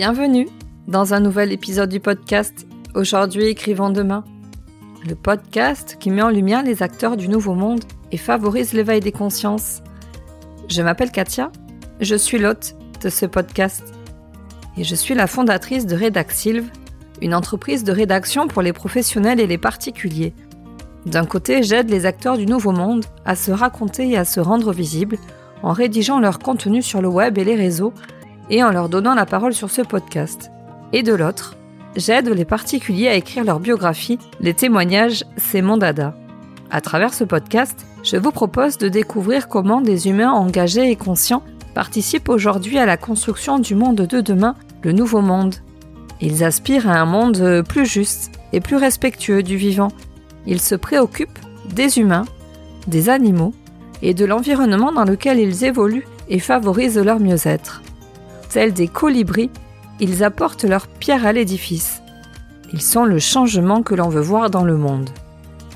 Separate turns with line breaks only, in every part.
Bienvenue dans un nouvel épisode du podcast Aujourd'hui écrivons demain. Le podcast qui met en lumière les acteurs du nouveau monde et favorise l'éveil des consciences. Je m'appelle Katia, je suis l'hôte de ce podcast et je suis la fondatrice de Redaxilve, une entreprise de rédaction pour les professionnels et les particuliers. D'un côté, j'aide les acteurs du nouveau monde à se raconter et à se rendre visibles en rédigeant leur contenu sur le web et les réseaux et en leur donnant la parole sur ce podcast. Et de l'autre, j'aide les particuliers à écrire leur biographie, les témoignages, c'est mon dada. À travers ce podcast, je vous propose de découvrir comment des humains engagés et conscients participent aujourd'hui à la construction du monde de demain, le nouveau monde. Ils aspirent à un monde plus juste et plus respectueux du vivant. Ils se préoccupent des humains, des animaux et de l'environnement dans lequel ils évoluent et favorisent leur mieux-être. Tels des colibris, ils apportent leur pierre à l'édifice. Ils sont le changement que l'on veut voir dans le monde.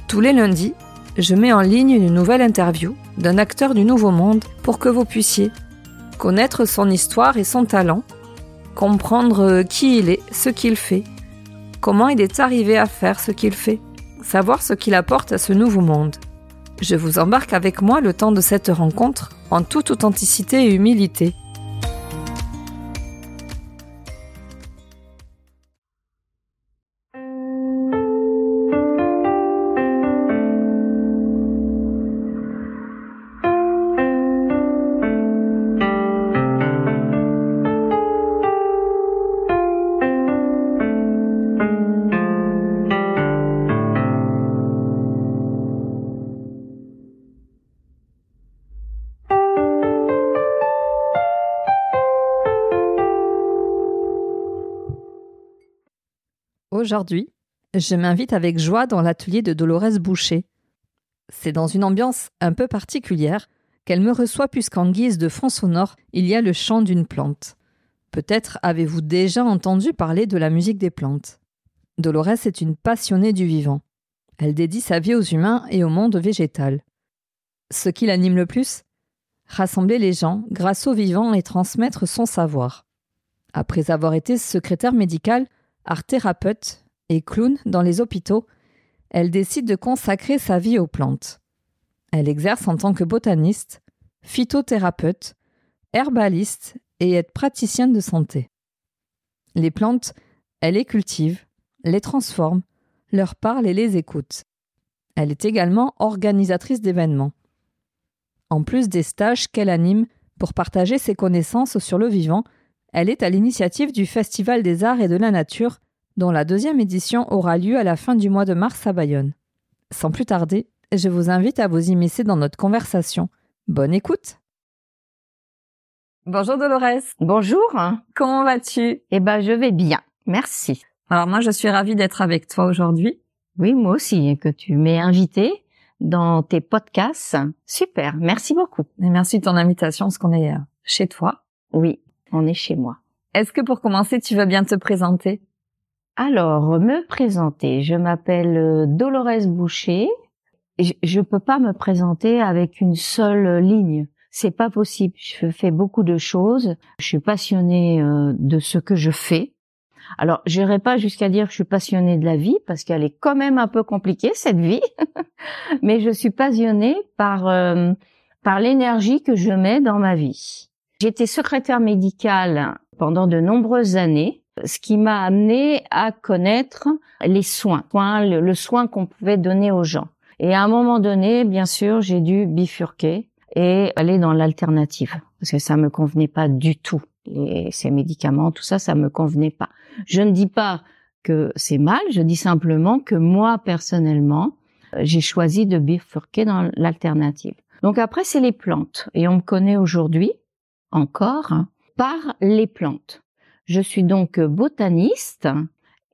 Tous les lundis, je mets en ligne une nouvelle interview d'un acteur du Nouveau Monde pour que vous puissiez connaître son histoire et son talent, comprendre qui il est, ce qu'il fait, comment il est arrivé à faire ce qu'il fait, savoir ce qu'il apporte à ce nouveau monde. Je vous embarque avec moi le temps de cette rencontre en toute authenticité et humilité. Aujourd'hui, je m'invite avec joie dans l'atelier de Dolores Boucher. C'est dans une ambiance un peu particulière qu'elle me reçoit puisqu'en guise de fond sonore, il y a le chant d'une plante. Peut-être avez-vous déjà entendu parler de la musique des plantes. Dolores est une passionnée du vivant. Elle dédie sa vie aux humains et au monde végétal. Ce qui l'anime le plus Rassembler les gens grâce au vivant et transmettre son savoir. Après avoir été secrétaire médicale, art thérapeute et clown dans les hôpitaux, elle décide de consacrer sa vie aux plantes. Elle exerce en tant que botaniste, phytothérapeute, herbaliste et est praticienne de santé. Les plantes, elle les cultive, les transforme, leur parle et les écoute. Elle est également organisatrice d'événements. En plus des stages qu'elle anime pour partager ses connaissances sur le vivant elle est à l'initiative du Festival des Arts et de la Nature, dont la deuxième édition aura lieu à la fin du mois de mars à Bayonne. Sans plus tarder, je vous invite à vous immiscer dans notre conversation. Bonne écoute Bonjour Dolores.
Bonjour.
Comment vas-tu?
Eh ben, je vais bien. Merci.
Alors moi, je suis ravie d'être avec toi aujourd'hui.
Oui, moi aussi, que tu m'aies invité dans tes podcasts. Super. Merci beaucoup.
Et merci de ton invitation, parce qu'on est euh, chez toi.
Oui on est chez moi.
Est-ce que pour commencer, tu veux bien te présenter?
Alors, me présenter. Je m'appelle euh, Dolores Boucher. Je ne peux pas me présenter avec une seule ligne. C'est pas possible. Je fais beaucoup de choses. Je suis passionnée euh, de ce que je fais. Alors, j'irai pas jusqu'à dire que je suis passionnée de la vie parce qu'elle est quand même un peu compliquée cette vie. Mais je suis passionnée par euh, par l'énergie que je mets dans ma vie. J'étais secrétaire médicale pendant de nombreuses années, ce qui m'a amené à connaître les soins, le, soin qu'on pouvait donner aux gens. Et à un moment donné, bien sûr, j'ai dû bifurquer et aller dans l'alternative parce que ça me convenait pas du tout. Et ces médicaments, tout ça, ça me convenait pas. Je ne dis pas que c'est mal, je dis simplement que moi personnellement, j'ai choisi de bifurquer dans l'alternative. Donc après, c'est les plantes et on me connaît aujourd'hui encore par les plantes. Je suis donc botaniste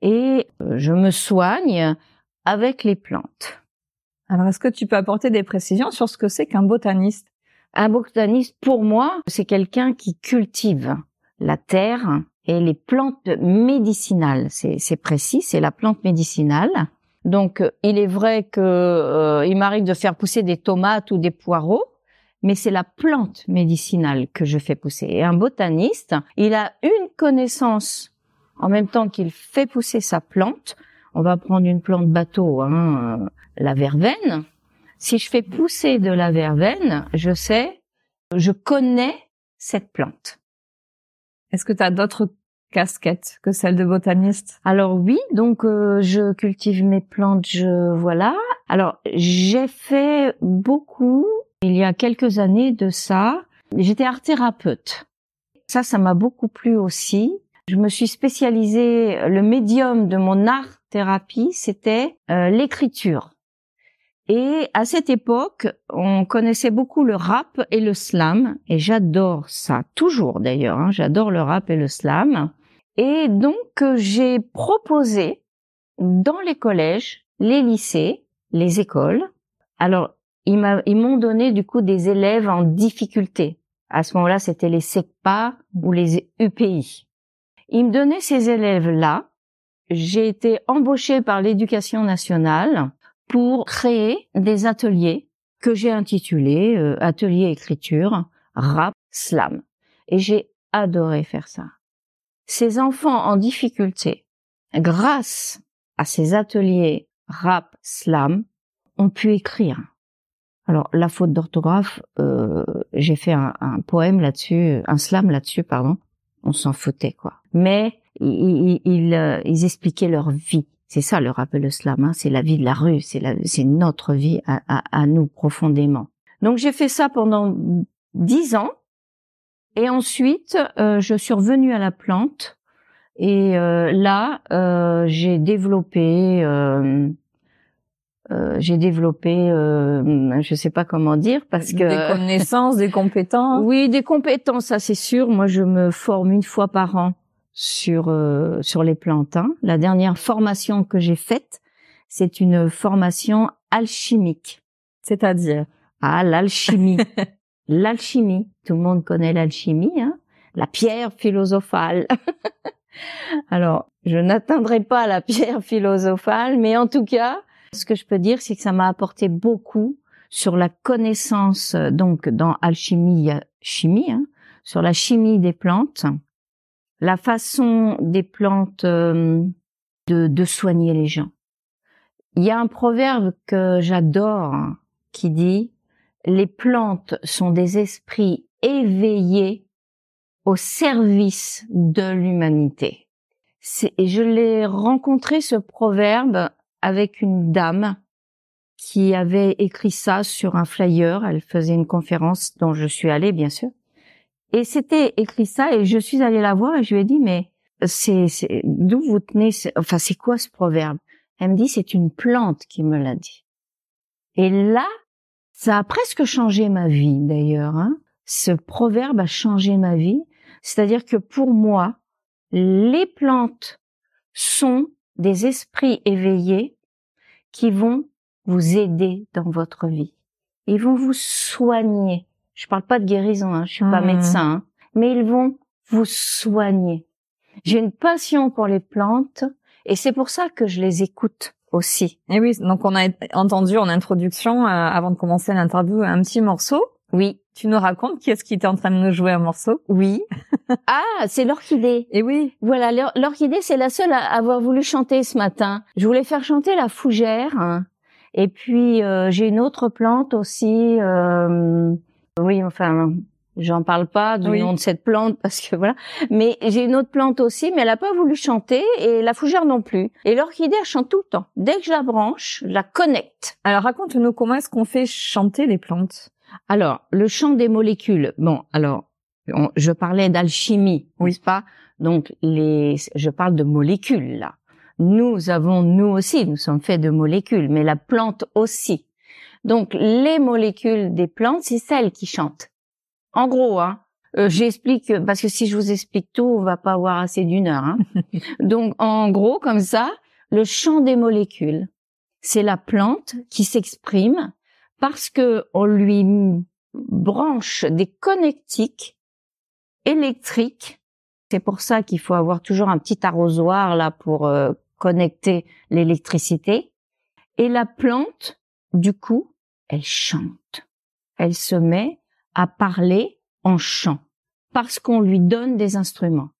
et euh, je me soigne avec les plantes.
Alors, est-ce que tu peux apporter des précisions sur ce que c'est qu'un botaniste?
Un botaniste, pour moi, c'est quelqu'un qui cultive la terre et les plantes médicinales. C'est précis, c'est la plante médicinale. Donc, il est vrai que euh, il m'arrive de faire pousser des tomates ou des poireaux, mais c'est la plante médicinale que je fais pousser. Et un botaniste, il a une connaissance en même temps qu'il fait pousser sa plante. On va prendre une plante bateau, hein, euh, la verveine. Si je fais pousser de la verveine, je sais, je connais cette plante.
Est-ce que tu as d'autres casquettes que celle de botaniste?
Alors oui, donc euh, je cultive mes plantes, je voilà. Alors j'ai fait beaucoup il y a quelques années de ça. J'étais art thérapeute. Ça, ça m'a beaucoup plu aussi. Je me suis spécialisée. Le médium de mon art thérapie, c'était euh, l'écriture. Et à cette époque, on connaissait beaucoup le rap et le slam, et j'adore ça, toujours d'ailleurs, hein, j'adore le rap et le slam. Et donc, j'ai proposé dans les collèges, les lycées, les écoles. Alors, ils m'ont donné du coup des élèves en difficulté. À ce moment-là, c'était les SECPA ou les UPI. Ils me donnaient ces élèves-là. J'ai été embauchée par l'éducation nationale pour créer des ateliers que j'ai intitulés euh, Atelier écriture, rap, slam. Et j'ai adoré faire ça. Ces enfants en difficulté, grâce à ces ateliers rap, slam, ont pu écrire. Alors la faute d'orthographe, euh, j'ai fait un, poème là-dessus, un slam là-dessus, pardon. On s'en foutait quoi. Mais ils, ils, euh, ils expliquaient leur vie. C'est ça le rappel le slam, hein. c'est la vie de la rue, c'est c'est notre vie à, à, nous profondément. Donc j'ai fait ça pendant dix ans, et ensuite euh, je suis revenue à la plante, et euh, là euh, j'ai développé, j'ai développé, je sais pas comment dire, parce que
des connaissances, des compétences.
Oui, des compétences, ça c'est sûr. Moi je me forme une fois par an sur euh, sur les plantes. Hein. La dernière formation que j'ai faite, c'est une formation alchimique.
C'est-à-dire
Ah, l'alchimie. l'alchimie, tout le monde connaît l'alchimie, hein la pierre philosophale. Alors, je n'atteindrai pas la pierre philosophale, mais en tout cas, ce que je peux dire, c'est que ça m'a apporté beaucoup sur la connaissance, donc dans alchimie, chimie, hein, sur la chimie des plantes, la façon des plantes euh, de, de soigner les gens. Il y a un proverbe que j'adore hein, qui dit les plantes sont des esprits éveillés au service de l'humanité. Et je l'ai rencontré ce proverbe avec une dame qui avait écrit ça sur un flyer. Elle faisait une conférence dont je suis allée, bien sûr. Et c'était écrit ça et je suis allée la voir et je lui ai dit mais c'est d'où vous tenez enfin c'est quoi ce proverbe? Elle me dit c'est une plante qui me l'a dit. Et là ça a presque changé ma vie d'ailleurs. Hein. Ce proverbe a changé ma vie, c'est-à-dire que pour moi les plantes sont des esprits éveillés qui vont vous aider dans votre vie. Ils vont vous soigner je parle pas de guérison, hein, je suis pas mmh. médecin, hein. mais ils vont vous soigner. J'ai une passion pour les plantes et c'est pour ça que je les écoute aussi.
Et oui, donc on a entendu en introduction, euh, avant de commencer l'interview, un petit morceau.
Oui.
Tu nous racontes qui est-ce qui était en train de nous jouer un morceau?
Oui. ah, c'est l'orchidée.
Et oui.
Voilà, l'orchidée, c'est la seule à avoir voulu chanter ce matin. Je voulais faire chanter la fougère. Hein. Et puis, euh, j'ai une autre plante aussi. Euh, oui, enfin, j'en parle pas du nom de cette plante parce que voilà. Mais j'ai une autre plante aussi, mais elle a pas voulu chanter et la fougère non plus. Et l'orchidée, elle chante tout le temps. Dès que je la branche, je la connecte.
Alors raconte-nous comment est-ce qu'on fait chanter les plantes?
Alors, le chant des molécules. Bon, alors, je parlais d'alchimie, oui. n'est-ce pas? Donc, les, je parle de molécules là. Nous avons, nous aussi, nous sommes faits de molécules, mais la plante aussi. Donc les molécules des plantes, c'est celles qui chantent. En gros, hein, euh, j'explique parce que si je vous explique tout, on va pas avoir assez d'une heure. Hein. Donc en gros, comme ça, le chant des molécules, c'est la plante qui s'exprime parce que on lui branche des connectiques électriques. C'est pour ça qu'il faut avoir toujours un petit arrosoir là pour euh, connecter l'électricité. Et la plante, du coup, elle chante. Elle se met à parler en chant parce qu'on lui donne des instruments.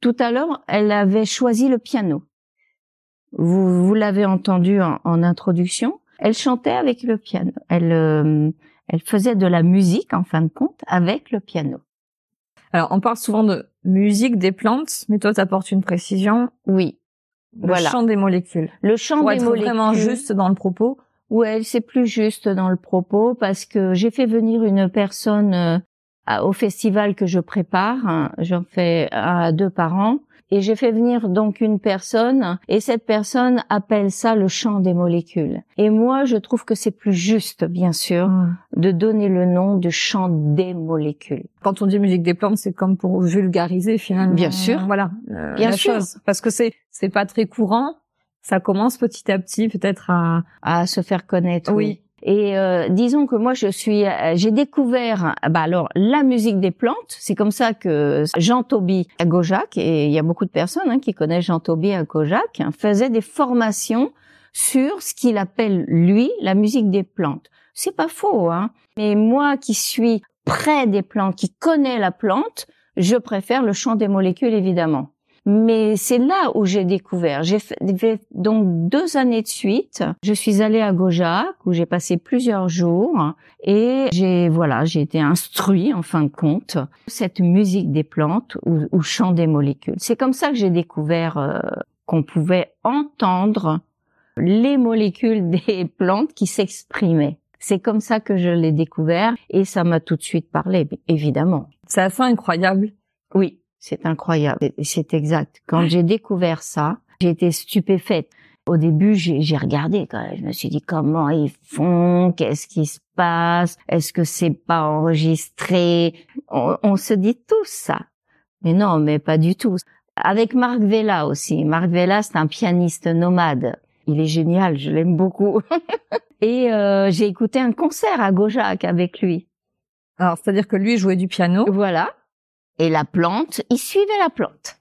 Tout à l'heure, elle avait choisi le piano. Vous, l'avez entendu en, en, introduction. Elle chantait avec le piano. Elle, euh, elle faisait de la musique, en fin de compte, avec le piano.
Alors, on parle souvent de musique des plantes, mais toi, tu apportes une précision.
Oui.
Le chant des molécules.
Le chant
Pour
des
être
molécules.
vraiment juste dans le propos.
Ouais, c'est plus juste dans le propos parce que j'ai fait venir une personne euh, au festival que je prépare. hein, J'en fais un à deux par an. Et j'ai fait venir donc une personne et cette personne appelle ça le chant des molécules. Et moi, je trouve que c'est plus juste, bien sûr, de donner le nom de chant des molécules.
Quand on dit musique des plantes, c'est comme pour vulgariser finalement.
Bien sûr.
Voilà. euh,
Bien
la
sûr.
chose. Parce que c'est c'est pas très courant. Ça commence petit à petit peut-être à.
à se faire connaître.
Oui.
Et euh, disons que moi je suis, euh, j'ai découvert, bah alors la musique des plantes. C'est comme ça que Jean Toby à Gojac et il y a beaucoup de personnes hein, qui connaissent Jean Toby à Gojac hein, faisait des formations sur ce qu'il appelle lui la musique des plantes. C'est pas faux, hein. Mais moi qui suis près des plantes, qui connais la plante, je préfère le chant des molécules évidemment. Mais c'est là où j'ai découvert. J'ai fait donc deux années de suite. Je suis allée à Gojac où j'ai passé plusieurs jours et j'ai voilà j'ai été instruit en fin de compte cette musique des plantes ou, ou chant des molécules. C'est comme ça que j'ai découvert euh, qu'on pouvait entendre les molécules des plantes qui s'exprimaient. C'est comme ça que je l'ai découvert et ça m'a tout de suite parlé, évidemment.
C'est assez incroyable.
Oui, c'est incroyable. C'est exact. Quand j'ai découvert ça, j'ai été stupéfaite. Au début, j'ai regardé. quand même. Je me suis dit comment ils font, qu'est-ce qui se passe, est-ce que c'est pas enregistré? On, on se dit tout ça. Mais non, mais pas du tout. Avec Marc Vella aussi. Marc Vella, c'est un pianiste nomade. Il est génial, je l'aime beaucoup. Et euh, j'ai écouté un concert à Gojac avec lui.
Alors c'est-à-dire que lui jouait du piano.
Voilà. Et la plante, il suivait la plante.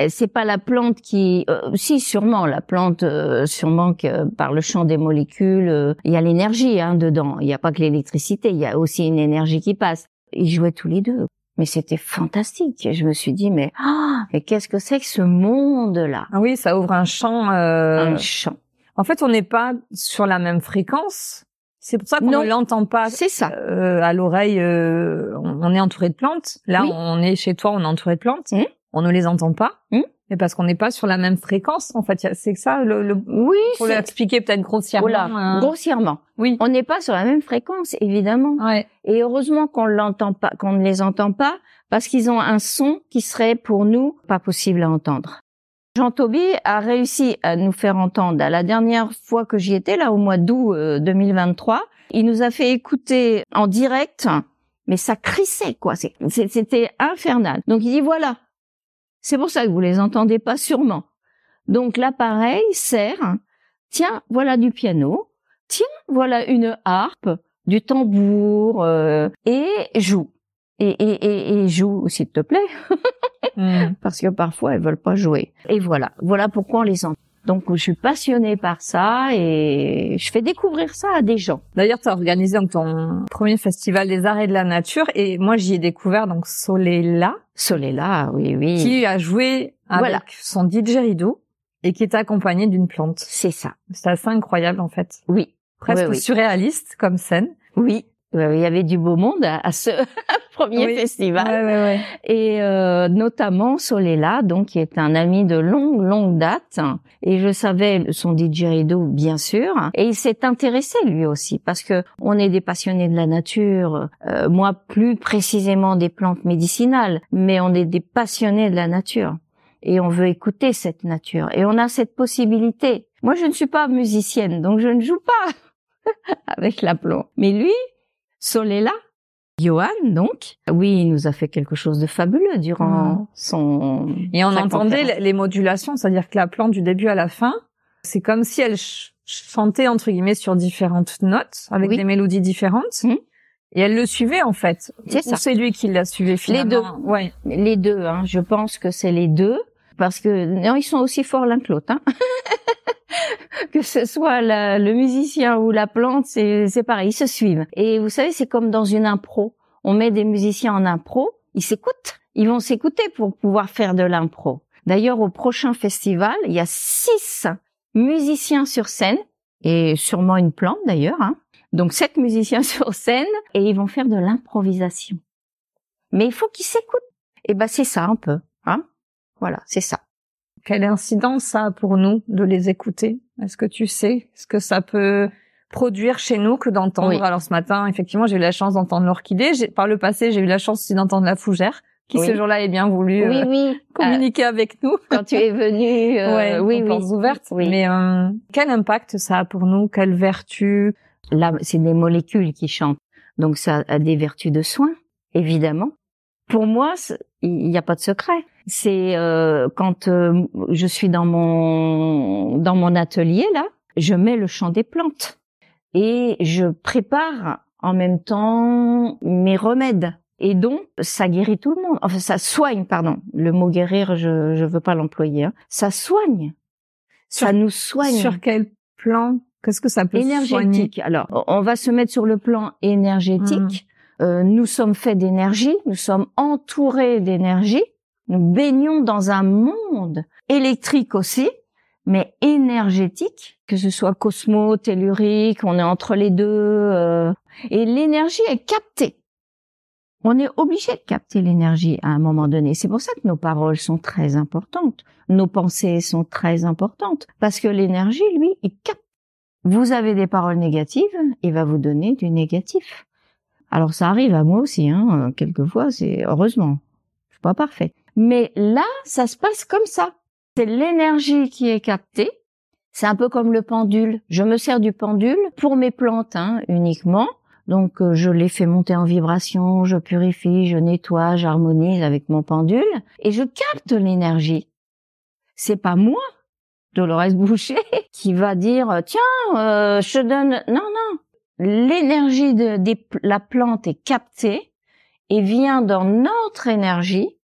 Euh, C'est pas la plante qui, euh, si sûrement la plante, euh, sûrement que par le champ des molécules, euh, il y a l'énergie hein, dedans. Il n'y a pas que l'électricité, il y a aussi une énergie qui passe. Ils jouaient tous les deux, mais c'était fantastique. Je me suis dit mais ah, mais qu'est-ce que c'est que ce monde-là?
Ah oui, ça ouvre un champ. euh,
Un champ.
En fait, on n'est pas sur la même fréquence. C'est pour ça qu'on ne l'entend pas
C'est ça.
euh, à l'oreille. euh, on est entouré de plantes. Là,
Oui.
on est chez toi, on est entouré de plantes.
Mhm.
On ne les entend pas.
Mhm.
Mais parce qu'on n'est pas sur la même fréquence. En fait, c'est que ça. Le, le...
Oui,
Pour l'expliquer peut-être grossièrement.
Voilà,
hein.
grossièrement.
Oui.
On n'est pas sur la même fréquence, évidemment.
Ouais.
Et heureusement qu'on l'entend pas, qu'on ne les entend pas, parce qu'ils ont un son qui serait pour nous pas possible à entendre. Jean Toby a réussi à nous faire entendre. La dernière fois que j'y étais, là au mois d'août euh, 2023, il nous a fait écouter en direct, mais ça crissait quoi. C'était infernal. Donc il dit voilà, c'est pour ça que vous les entendez pas sûrement. Donc l'appareil sert. Tiens, voilà du piano. Tiens, voilà une harpe du tambour euh, et joue. Et, et, et, et joue, s'il te plaît,
Mhm.
parce que parfois elles veulent pas jouer. Et voilà, voilà pourquoi on les entend. Donc je suis passionnée par ça et je fais découvrir ça à des gens.
D'ailleurs, tu as organisé donc ton premier festival des arts et de la nature et moi j'y ai découvert donc Solela
Solela, oui, oui,
qui a joué avec
Voilà.
son didgeridoo et qui est accompagné d'une plante.
c'est ça.
C'est assez incroyable en fait,
Oui,
presque
Oui, oui.
surréaliste comme scène.
oui. Il y avait du beau monde à ce premier
Oui.
festival.
Ouais, ouais, ouais.
et euh, notamment Solela, donc qui est un ami de longue longue date, et je savais son didgeridoo bien sûr, et il s'est intéressé lui aussi parce que on est des passionnés de la nature, euh, moi plus précisément des plantes médicinales, mais on est des passionnés de la nature et on veut écouter cette nature et on a cette possibilité. Moi je ne suis pas musicienne donc je ne joue pas avec l'aplomb, mais lui Solela Johan, donc, oui, il nous a fait quelque chose de fabuleux durant
Mhm.
son.
Et on entendait les- les modulations, c'est-à-dire que la plante du début à la fin, c'est comme si elle ch- chantait entre guillemets sur différentes notes avec
Oui.
des mélodies différentes.
Mhm.
Et elle le suivait en fait.
C'est ça.
C'est lui qui l'a suivi finalement.
deux.
Ouais.
Les deux, hein, je pense que c'est les deux, parce que non, ils sont aussi forts l'un que l'autre. Hein. que ce soit le musicien ou la plante, c'est pareil, ils se suivent. Et vous savez, c'est comme dans une impro. on met des musiciens en impro, ils s'écoutent. Ils vont s'écouter pour pouvoir faire de l'impro. D'ailleurs, au prochain festival, il y a six musiciens sur scène et sûrement une plante d'ailleurs. Hein. Donc sept musiciens sur scène et ils vont faire de l'improvisation. Mais il faut qu'ils s'écoutent. Et ben c'est ça un peu. Hein voilà, c'est ça.
Quelle incidence ça a pour nous de les écouter? Est-ce que tu sais ce que ça peut produire chez nous que d'entendre? Alors ce matin, effectivement, j'ai eu la chance d'entendre l'orchidée. Par le passé, j'ai eu la chance aussi d'entendre la fougère qui ce jour-là est bien voulu
oui, euh, oui.
communiquer avec nous.
Quand tu es venu,
euh, ouais, oui, oui, ouvertes. Oui. Mais euh, quel impact ça a pour nous? Quelle vertu?
Là, c'est des molécules qui chantent, donc ça a des vertus de soins, évidemment. Pour moi, il n'y a pas de secret. C'est euh, quand je suis dans mon dans mon atelier là, je mets le chant des plantes et je prépare en même temps mes remèdes et donc, ça guérit tout le monde. Enfin, ça soigne, pardon. Le mot guérir, je je veux pas l'employer. Hein. Ça soigne. ça nous soigne.
Sur quel plan? Qu'est-ce que ça peut
Énergétique. Alors, on va se mettre sur le plan énergétique. Mmh. Euh, nous sommes faits d'énergie. Nous sommes entourés d'énergie. Nous baignons dans un monde électrique aussi, mais énergétique, que ce soit cosmo, tellurique, on est entre les deux. Euh, et l'énergie est captée on est obligé de capter l'énergie à un moment donné. C'est pour ça que nos paroles sont très importantes. Nos pensées sont très importantes. Parce que l'énergie, lui, il capte. Vous avez des paroles négatives, il va vous donner du négatif. Alors ça arrive à moi aussi, hein. Quelquefois, c'est heureusement. Je suis pas parfait. Mais là, ça se passe comme ça. C'est l'énergie qui est captée. C'est un peu comme le pendule. Je me sers du pendule pour mes plantes hein, uniquement donc euh, je les fais monter en vibration, je purifie, je nettoie, j'harmonise avec mon pendule et je capte l'énergie. C'est pas moi, Dolores Boucher, qui va dire tiens, euh, je donne. Non, non. L'énergie de, la plante est captée et vient dans notre énergie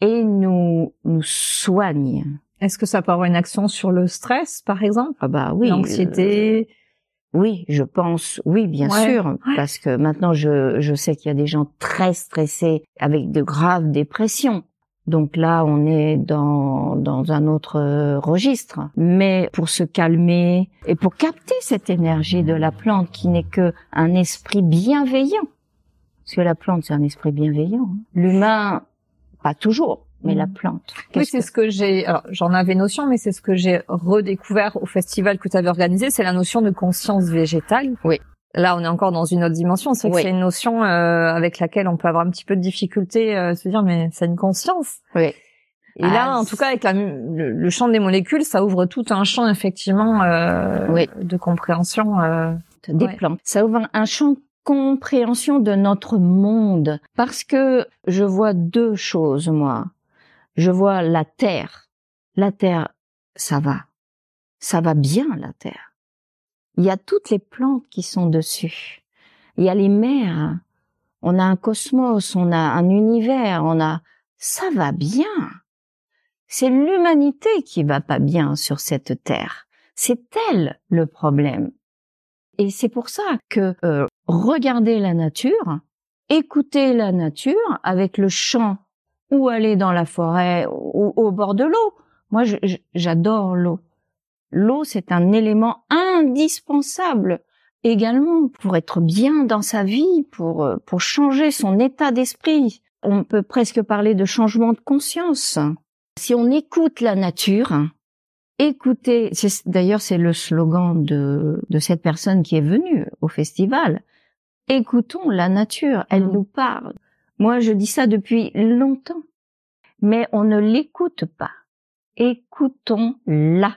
et nous nous soigne.
Est-ce que ça peut avoir une action sur le stress, par exemple?
Ah bah oui.
L'anxiété?
Euh, oui, je pense, oui, bien sûr, parce que maintenant je, je sais qu'il y a des gens très stressés avec de graves dépressions. Donc là, on est dans, dans un autre euh, registre. Mais pour se calmer et pour capter cette énergie de la plante qui n'est que un esprit bienveillant, parce que la plante c'est un esprit bienveillant. Hein. L'humain, pas toujours mais la mm. plante.
Oui, c'est ce que j'ai. Alors, j'en avais notion, mais c'est ce que j'ai redécouvert au festival que tu avais organisé, c'est la notion de conscience végétale.
Oui.
Là, on est encore dans une autre dimension. C'est que c'est une notion euh, avec laquelle on peut avoir un petit peu de difficulté, euh, se dire, mais c'est une conscience.
Oui.
Et là, ah, en tout cas, avec la, le, champ des molécules, ça ouvre tout un champ effectivement euh, oui. de compréhension euh,
des plantes. Ça ouvre un champ compréhension de notre monde parce que je vois deux choses moi je vois la terre. La terre, ça va. Ça va bien, la terre. Il y a toutes les plantes qui sont dessus. Il y a les mers. On a un cosmos, on a un univers, on a, ça va bien. C'est l'humanité qui va pas bien sur cette terre. C'est elle le problème. Et c'est pour ça que euh, regarder la nature, écouter la nature avec le chant ou aller dans la forêt ou au bord de l'eau. Moi, j'adore l'eau. L'eau, c'est un élément indispensable également pour être bien dans sa vie, pour euh, pour changer son état d'esprit. On peut presque parler de changement de conscience. Si on écoute la nature, écoutez, d'ailleurs c'est le slogan de, de cette personne qui est venue au festival, écoutons la nature, elle mmh. nous parle. Moi, je dis ça depuis longtemps. Mais on ne l'écoute pas. Écoutons-la.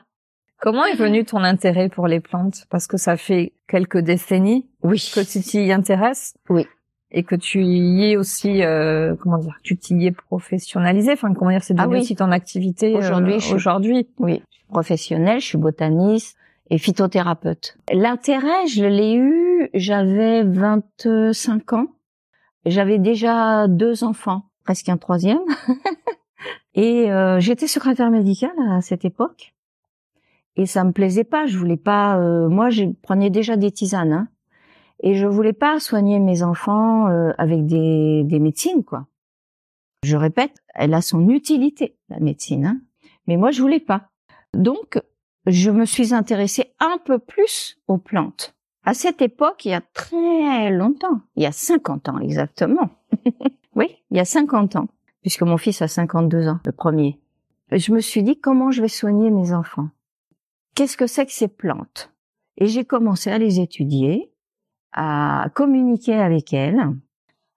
Comment est venu ton intérêt pour les plantes? Parce que ça fait quelques décennies
oui.
que tu t'y intéresses.
Oui.
Et que tu y es aussi, euh, comment dire, tu t'y es professionnalisé. Enfin, comment dire, c'est devenu ah aussi ton activité euh, aujourd'hui. aujourd'hui.
Oui, je suis professionnelle, je suis botaniste et phytothérapeute. L'intérêt, je l'ai eu, j'avais 25 ans. J'avais déjà deux enfants, presque un troisième. et euh, j'étais secrétaire médicale à cette époque. Et ça me plaisait pas. Je voulais pas. Euh, moi, je prenais déjà des tisanes. Hein. Et je voulais pas soigner mes enfants euh, avec des, des médecines, quoi. Je répète, elle a son utilité, la médecine. Hein. Mais moi, je voulais pas. Donc, je me suis intéressée un peu plus aux plantes. À cette époque, il y a très longtemps, il y a 50 ans exactement. oui, il y a 50 ans, puisque mon fils a 52 ans, le premier. Je me suis dit comment je vais soigner mes enfants? Qu'est-ce que c'est que ces plantes? Et j'ai commencé à les étudier, à communiquer avec elles.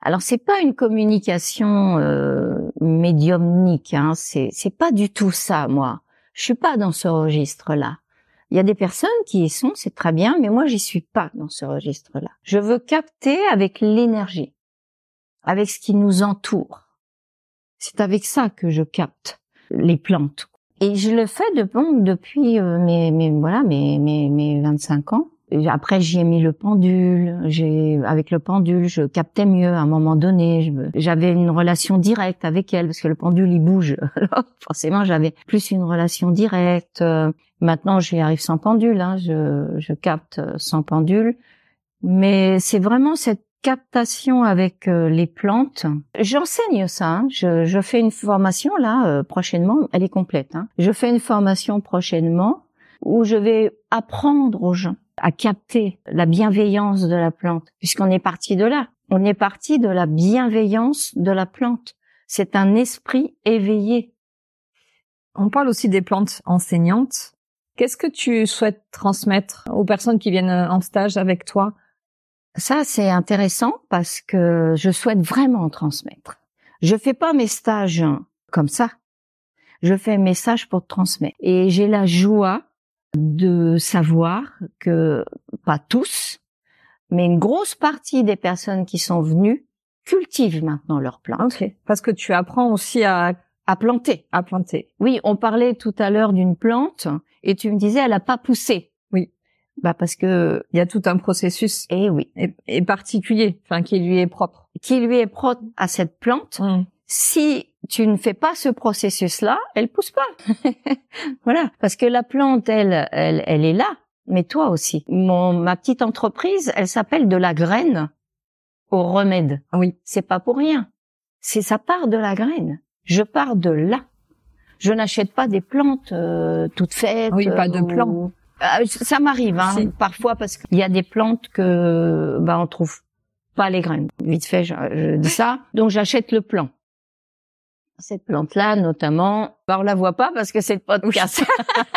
Alors c'est pas une communication euh, médiumnique, hein, c'est c'est pas du tout ça moi. Je suis pas dans ce registre-là. Il y a des personnes qui y sont, c'est très bien, mais moi j'y suis pas dans ce registre-là. Je veux capter avec l'énergie, avec ce qui nous entoure. C'est avec ça que je capte les plantes. Et je le fais de, bon, depuis euh, mes, mes, voilà mes, mes, mes 25 ans. Après, j'y ai mis le pendule. J'ai, avec le pendule, je captais mieux à un moment donné. J'avais une relation directe avec elle parce que le pendule il bouge. Alors, forcément, j'avais plus une relation directe. Maintenant, j'y arrive sans pendule. Hein. Je, je capte sans pendule. Mais c'est vraiment cette captation avec euh, les plantes. J'enseigne ça. Hein. Je, je, fais une formation là euh, prochainement. Elle est complète. Hein. Je fais une formation prochainement où je vais apprendre aux gens à capter la bienveillance de la plante, puisqu'on est parti de là. On est parti de la bienveillance de la plante. C'est un esprit éveillé.
On parle aussi des plantes enseignantes. Qu'est-ce que tu souhaites transmettre aux personnes qui viennent en stage avec toi?
Ça, c'est intéressant parce que je souhaite vraiment transmettre. Je fais pas mes stages comme ça. Je fais mes stages pour transmettre. Et j'ai la joie de savoir que pas tous, mais une grosse partie des personnes qui sont venues cultivent maintenant leurs plantes.
Parce que tu apprends aussi à,
à planter.
À planter.
Oui, on parlait tout à l'heure d'une plante et tu me disais elle a pas poussé. Bah parce que
il y a tout un processus.
Et oui.
Et, particulier, enfin qui lui est propre.
Qui lui est propre à cette plante. Mmh. Si tu ne fais pas ce processus-là, elle pousse pas. voilà, parce que la plante, elle, elle, elle est là, mais toi aussi. Mon, ma petite entreprise, elle s'appelle de la graine au remède.
Oui,
c'est pas pour rien. C'est ça part de la graine. Je pars de là. Je n'achète pas des plantes euh, toutes faites.
Oui, pas de plants.
Euh, ça m'arrive hein, parfois parce qu'il y a des plantes que bah on trouve pas les graines. Vite fait, je dis ça. Donc j'achète le plant. Cette plante-là, notamment, bah, on la voit pas parce que c'est le podcast.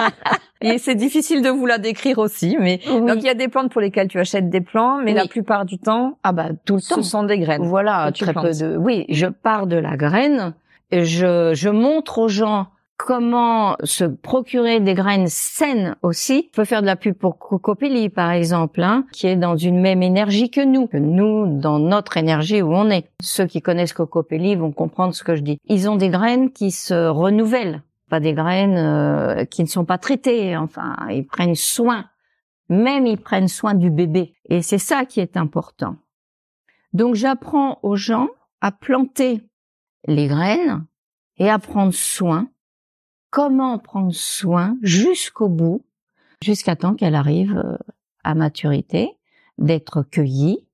Et c'est difficile de vous la décrire aussi, mais donc il y a des plantes pour lesquelles tu achètes des plants, mais la plupart du temps,
ah bah tout le
ce
temps,
ce sont des graines.
Voilà, très peu de. Oui, je pars de la graine, et je je montre aux gens comment se procurer des graines saines aussi. Je peux faire de la pub pour Cocopelli, par exemple, hein, qui est dans une même énergie que nous, que nous, dans notre énergie où on est. Ceux qui connaissent Cocopelli vont comprendre ce que je dis. Ils ont des graines qui se renouvellent, pas des graines euh, qui ne sont pas traitées. Enfin, ils prennent soin. Même ils prennent soin du bébé. Et c'est ça qui est important. Donc j'apprends aux gens à planter les graines et à prendre soin comment prendre soin jusqu'au bout, jusqu'à temps qu'elle arrive euh, à maturité, d'être cueillie.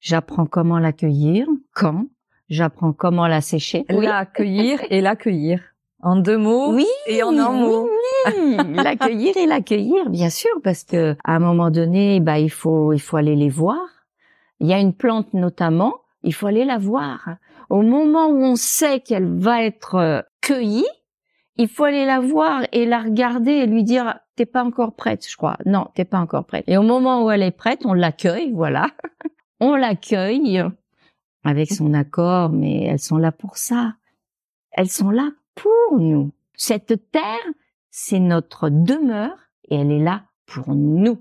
J'apprends comment l'accueillir, quand, j'apprends comment la sécher.
L'accueillir et l'accueillir. En deux mots
oui,
et en un mot.
Oui, l'accueillir et l'accueillir, bien sûr, parce que à un moment donné, bah il faut il faut aller les voir. Il y a une plante notamment, il faut aller la voir. Au moment où on sait qu'elle va être euh, cueillie, il faut aller la voir et la regarder et lui dire t'es pas encore prête, je crois. Non, t'es pas encore prête. Et au moment où elle est prête, on l'accueille, voilà. on l'accueille avec son accord, mais elles sont là pour ça. Elles sont là pour nous. Cette terre, c'est notre demeure et elle est là pour nous.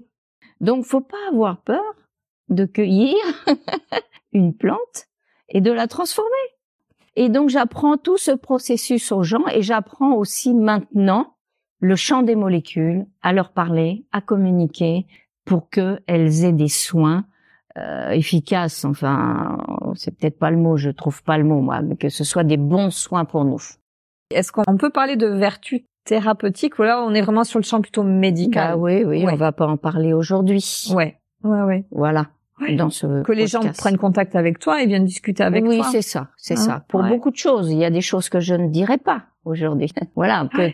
Donc, faut pas avoir peur de cueillir une plante et de la transformer. Et donc j'apprends tout ce processus aux gens et j'apprends aussi maintenant le champ des molécules, à leur parler, à communiquer pour qu'elles aient des soins euh, efficaces. Enfin, c'est peut-être pas le mot, je trouve pas le mot moi, mais que ce soit des bons soins pour nous.
Est-ce qu'on peut parler de vertus thérapeutiques ou là on est vraiment sur le champ plutôt médical?
Bah oui, oui, on va pas en parler aujourd'hui.
Ouais, ouais, ouais.
Voilà. Dans ce
que les gens prennent contact avec toi et viennent discuter avec
oui,
toi.
c'est ça, c'est
Hein,
ça. Pour
ouais.
beaucoup de choses, il y a des choses que je ne dirais pas aujourd'hui. voilà. que-.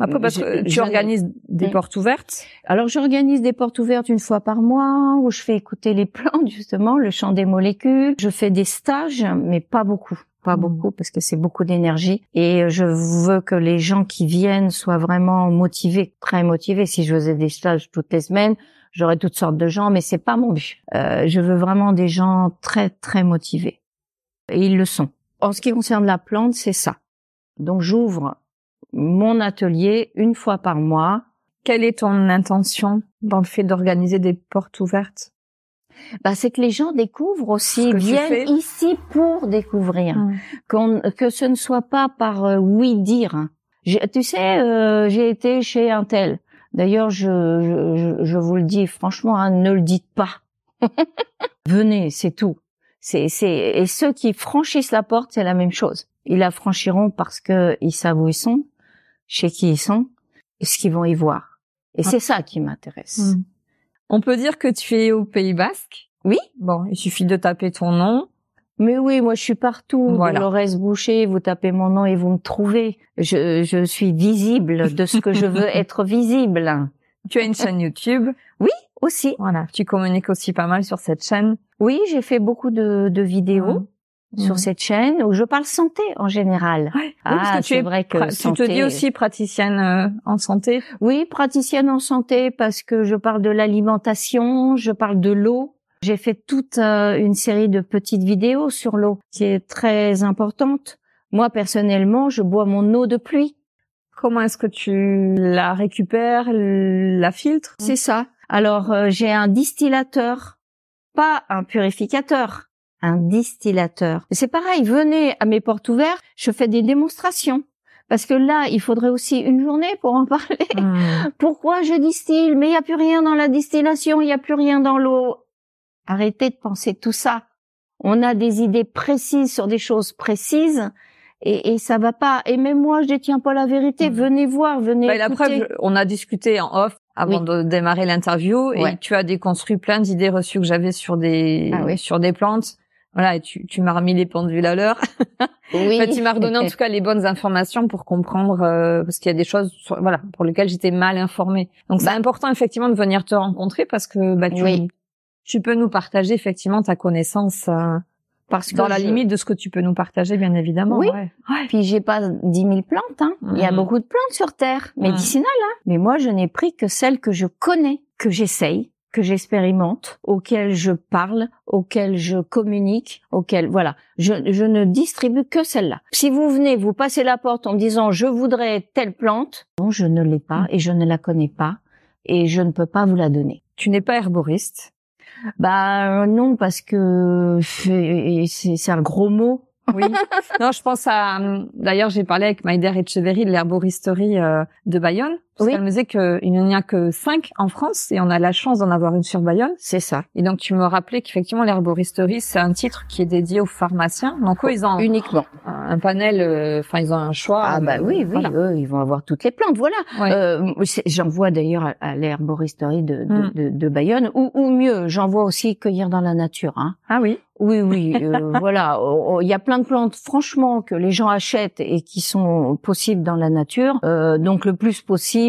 Après, parce que tu organises des
Mm.
portes ouvertes.
Alors j'organise des portes ouvertes une fois par mois où je fais écouter les plantes justement, le chant des molécules. Je fais des stages, mais pas beaucoup, pas
Mm.
beaucoup parce que c'est beaucoup d'énergie et je veux que les gens qui viennent soient vraiment motivés, très motivés. Si je faisais des stages toutes les semaines, j'aurais toutes sortes de gens, mais c'est pas mon but. Euh, je veux vraiment des gens très très motivés et ils le sont. En ce qui concerne la plante, c'est ça. Donc j'ouvre mon atelier une fois par mois
Quelle est ton intention dans le fait d'organiser des portes ouvertes?
Bah, c'est que les gens découvrent aussi, viennent ici pour découvrir,
Mm.
qu'on que ce ne soit pas par euh, oui dire. Tu sais, euh, j'ai été chez un tel. D'ailleurs, je, je, je- vous le dis franchement, hein, ne le dites pas. Venez, c'est tout. C'est, c'est et ceux qui franchissent la porte, c'est la même chose. Ils la franchiront parce que ils savent où ils sont, chez qui ils sont, et ce qu'ils vont y voir. Et
Ah.
c'est ça qui m'intéresse.
Mm. On peut dire que tu es au Pays Basque?
Oui.
Bon, il suffit de taper ton nom.
Mais oui, moi je suis partout.
Voilà.
Dolores Boucher, vous tapez mon nom et vous me trouvez. Je, je suis visible de ce que je veux être visible.
Tu as une chaîne YouTube?
Aussi.
Voilà. Tu communiques aussi pas mal sur cette chaîne.
Oui, j'ai fait beaucoup de, de vidéos
Mm.
sur cette chaîne où je parle santé en général.
Ouais. Oui,
Ah,
parce que tu
c'est
es
vrai que
tu te dis aussi praticienne euh, en santé.
Oui, praticienne en santé parce que je parle de l'alimentation, je parle de l'eau. J'ai fait toute euh, une série de petites vidéos sur l'eau qui est très importante. Moi personnellement, je bois mon eau de pluie.
Comment est-ce que tu la récupères, la filtres?
C'est ça. Alors euh, j'ai un distillateur, pas un purificateur, un distillateur. C'est pareil, venez à mes portes ouvertes, je fais des démonstrations. Parce que là, il faudrait aussi une journée pour en parler.
Mm.
Pourquoi je distille? Mais il n'y a plus rien dans la distillation, il n'y a plus rien dans l'eau. Arrêtez de penser tout ça. On a des idées précises sur des choses précises et, et ça va pas. Et même moi, je détiens pas la vérité.
Mhm.
Venez voir, venez
Bah, la preuve, on a discuté en off avant
Oui.
de démarrer l'interview
Ouais.
et tu as déconstruit plein d'idées reçues que j'avais sur des
Ah oui.
sur des plantes. Voilà, et tu, tu m'as remis les pendules à l'heure.
Oui.
En fait, tu m'as redonné en tout cas les bonnes informations pour comprendre euh, parce qu'il y a des choses sur- voilà pour lesquelles j'étais mal informée. Donc c'est
Bah.
important effectivement de venir te rencontrer parce que bah tu
Oui.
Tu peux nous partager effectivement ta connaissance euh,
Parce que
dans la
je-
limite de ce que tu peux nous partager bien évidemment.
Oui.
ouais. Ouais.
Puis j'ai pas 10 000 plantes. Hein. Il y a
Mhm.
beaucoup de plantes sur Terre, médicinales. Hein. Mais moi, je n'ai pris que celles que je connais, que j'essaye, que j'expérimente, auxquelles je parle, auxquelles je communique, auxquelles voilà. Je, je ne distribue que celles-là. Si vous venez, vous passez la porte en me disant je voudrais telle plante, non, je ne l'ai pas
Mhm.
et je ne la connais pas et je ne peux pas vous la donner.
Tu n'es pas herboriste.
Bah euh, non parce que c'est un gros mot.
Oui. non, je pense à. hum, D'ailleurs, j'ai parlé avec Maïder Etcheverry de l'herboristerie euh, de Bayonne. Parce
Oui.
qu'elle me disait qu'il n'y a que cinq en France et on a la chance d'en avoir une sur Bayonne.
C'est ça.
Et donc, tu me rappelais qu'effectivement, l'herboristerie, c'est un titre qui est dédié aux pharmaciens. Donc, eux, ils ont
Uniquement.
un, panel, euh, enfin, ils ont un choix.
Ah bah
euh,
oui, oui,
voilà.
eux, ils vont avoir toutes les plantes. Voilà.
Ouais.
Euh, j'en vois d'ailleurs à, à l'herboristerie de, de,
Mm.
de, de Bayonne, ou, ou mieux, j'en vois aussi cueillir dans la nature. Hein.
Ah oui.
Oui, oui, euh, voilà. Oh, oh, Il y a plein de plantes, franchement, que les gens achètent et qui sont possibles dans la nature. Euh, donc le plus possible.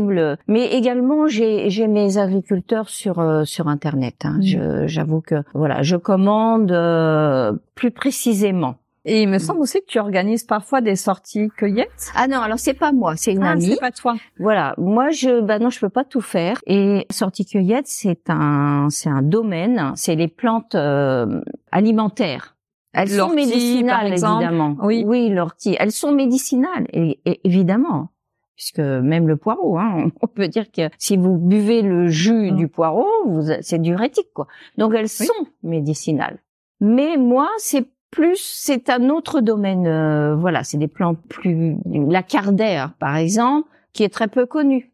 Mais également, j'ai j'ai mes agriculteurs sur euh, sur internet. Hein.
Mm.
Je- J'avoue que voilà, je commande euh, plus précisément.
Et il me semble aussi que tu organises parfois des sorties cueillettes.
Ah non, alors c'est pas moi, c'est une
ah,
amie.
c'est pas toi.
Voilà, moi je bah non, je peux pas tout faire et sortie cueillette, c'est un c'est un domaine, c'est les plantes euh, alimentaires. Elles sont
par
médicinales
exemple.
évidemment.
Oui.
oui, l'ortie, elles sont médicinales et, et évidemment. Puisque même le poireau, hein, on peut dire que si vous buvez le jus
Mm.
du poireau, vous, c'est diurétique quoi. Donc elles
Oui.
sont médicinales. Mais moi, c'est plus, c'est un autre domaine. euh, voilà, c'est des plantes plus. La cardère, par exemple, qui est très peu connue.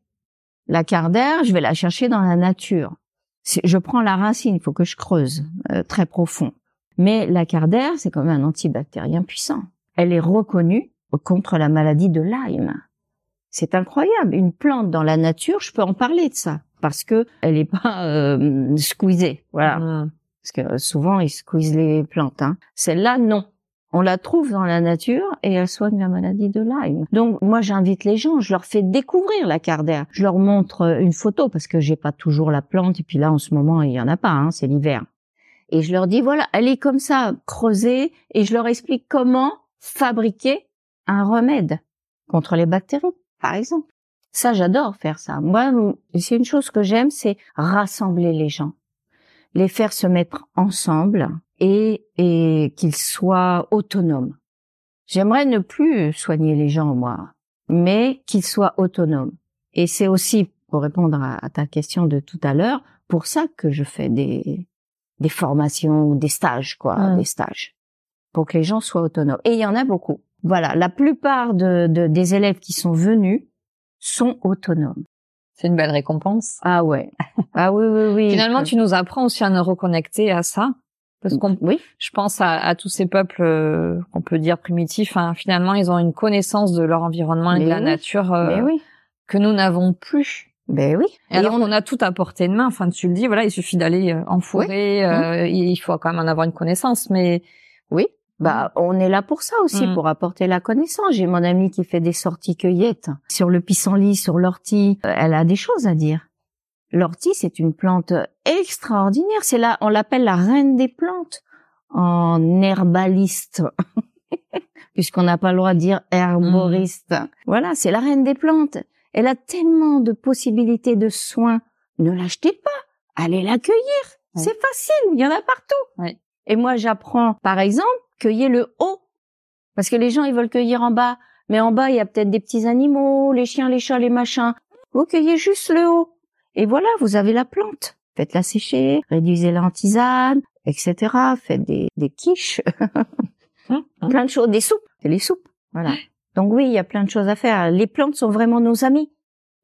La cardère, je vais la chercher dans la nature. C'est- Je prends la racine, il faut que je creuse euh, très profond. Mais la cardère, c'est quand même un antibactérien puissant. Elle est reconnue contre la maladie de Lyme. C'est incroyable. Une plante dans la nature, je peux en parler de ça parce que elle est pas euh, squeezée. Voilà.
Mm.
Parce que souvent, ils squeezent les plantes. Hein. Celle-là, non. On la trouve dans la nature et elle soigne la maladie de Lyme. Donc moi j'invite les gens, je leur fais découvrir la cardère. Je leur montre une photo parce que j'ai pas toujours la plante et puis là en ce moment il y en a pas, hein, c'est l'hiver. Et je leur dis voilà, elle est comme ça creusée et je leur explique comment fabriquer un remède contre les bactéries, par exemple. Ça, j'adore faire ça. Moi, c'est une chose que j'aime, c'est rassembler les gens, les faire se mettre ensemble et, et qu'ils soient autonomes. J'aimerais ne plus soigner les gens, moi, mais qu'ils soient autonomes. Et c'est aussi, pour répondre à, ta question de tout à l'heure, pour ça que je fais des, des formations, des stages, quoi, des stages, pour que les gens soient autonomes. Et il y en a beaucoup. Voilà, la plupart de, de des élèves qui sont venus sont autonomes.
C'est une belle récompense.
Ah ouais. Ah oui, oui, oui.
Finalement, tu nous apprends aussi à nous reconnecter à ça. Parce qu'on, oui, je pense à, à tous ces peuples euh, qu'on peut dire primitifs. Hein, finalement, ils ont une connaissance de leur environnement et de la nature euh, oui. que nous n'avons plus.
Ben oui.
Et, alors on... a tout à portée de main. Enfin, tu le dis, voilà, il suffit d'aller euh, en forêt. Euh, Il faut quand même en avoir une connaissance, mais
oui. Bah, on est là pour ça aussi, mm. pour apporter la connaissance. J'ai mon amie qui fait des sorties cueillettes sur le pissenlit, sur l'ortie. Euh, elle a des choses à dire. L'ortie, c'est une plante extraordinaire. C'est là, on l'appelle la reine des plantes en herbaliste. Puisqu'on n'a pas le droit de dire herboriste. Mm. Voilà, c'est la reine des plantes. Elle a tellement de possibilités de soins. Ne l'achetez pas. Allez la cueillir. C'est facile. Il y en a partout. Et moi, j'apprends, par exemple, cueillez le haut. Parce que les gens, ils veulent cueillir en bas. Mais en bas, il y a peut-être des petits animaux, les chiens, les chats, les machins. Vous cueillez juste le haut. Et voilà, vous avez la plante. Faites-la sécher, réduisez-la en tisane, etc. Faites des, des quiches. Hein, hein. plein de choses, des soupes. C'est les soupes. Voilà. Donc oui, il y a plein de choses à faire. Les plantes sont vraiment nos amis.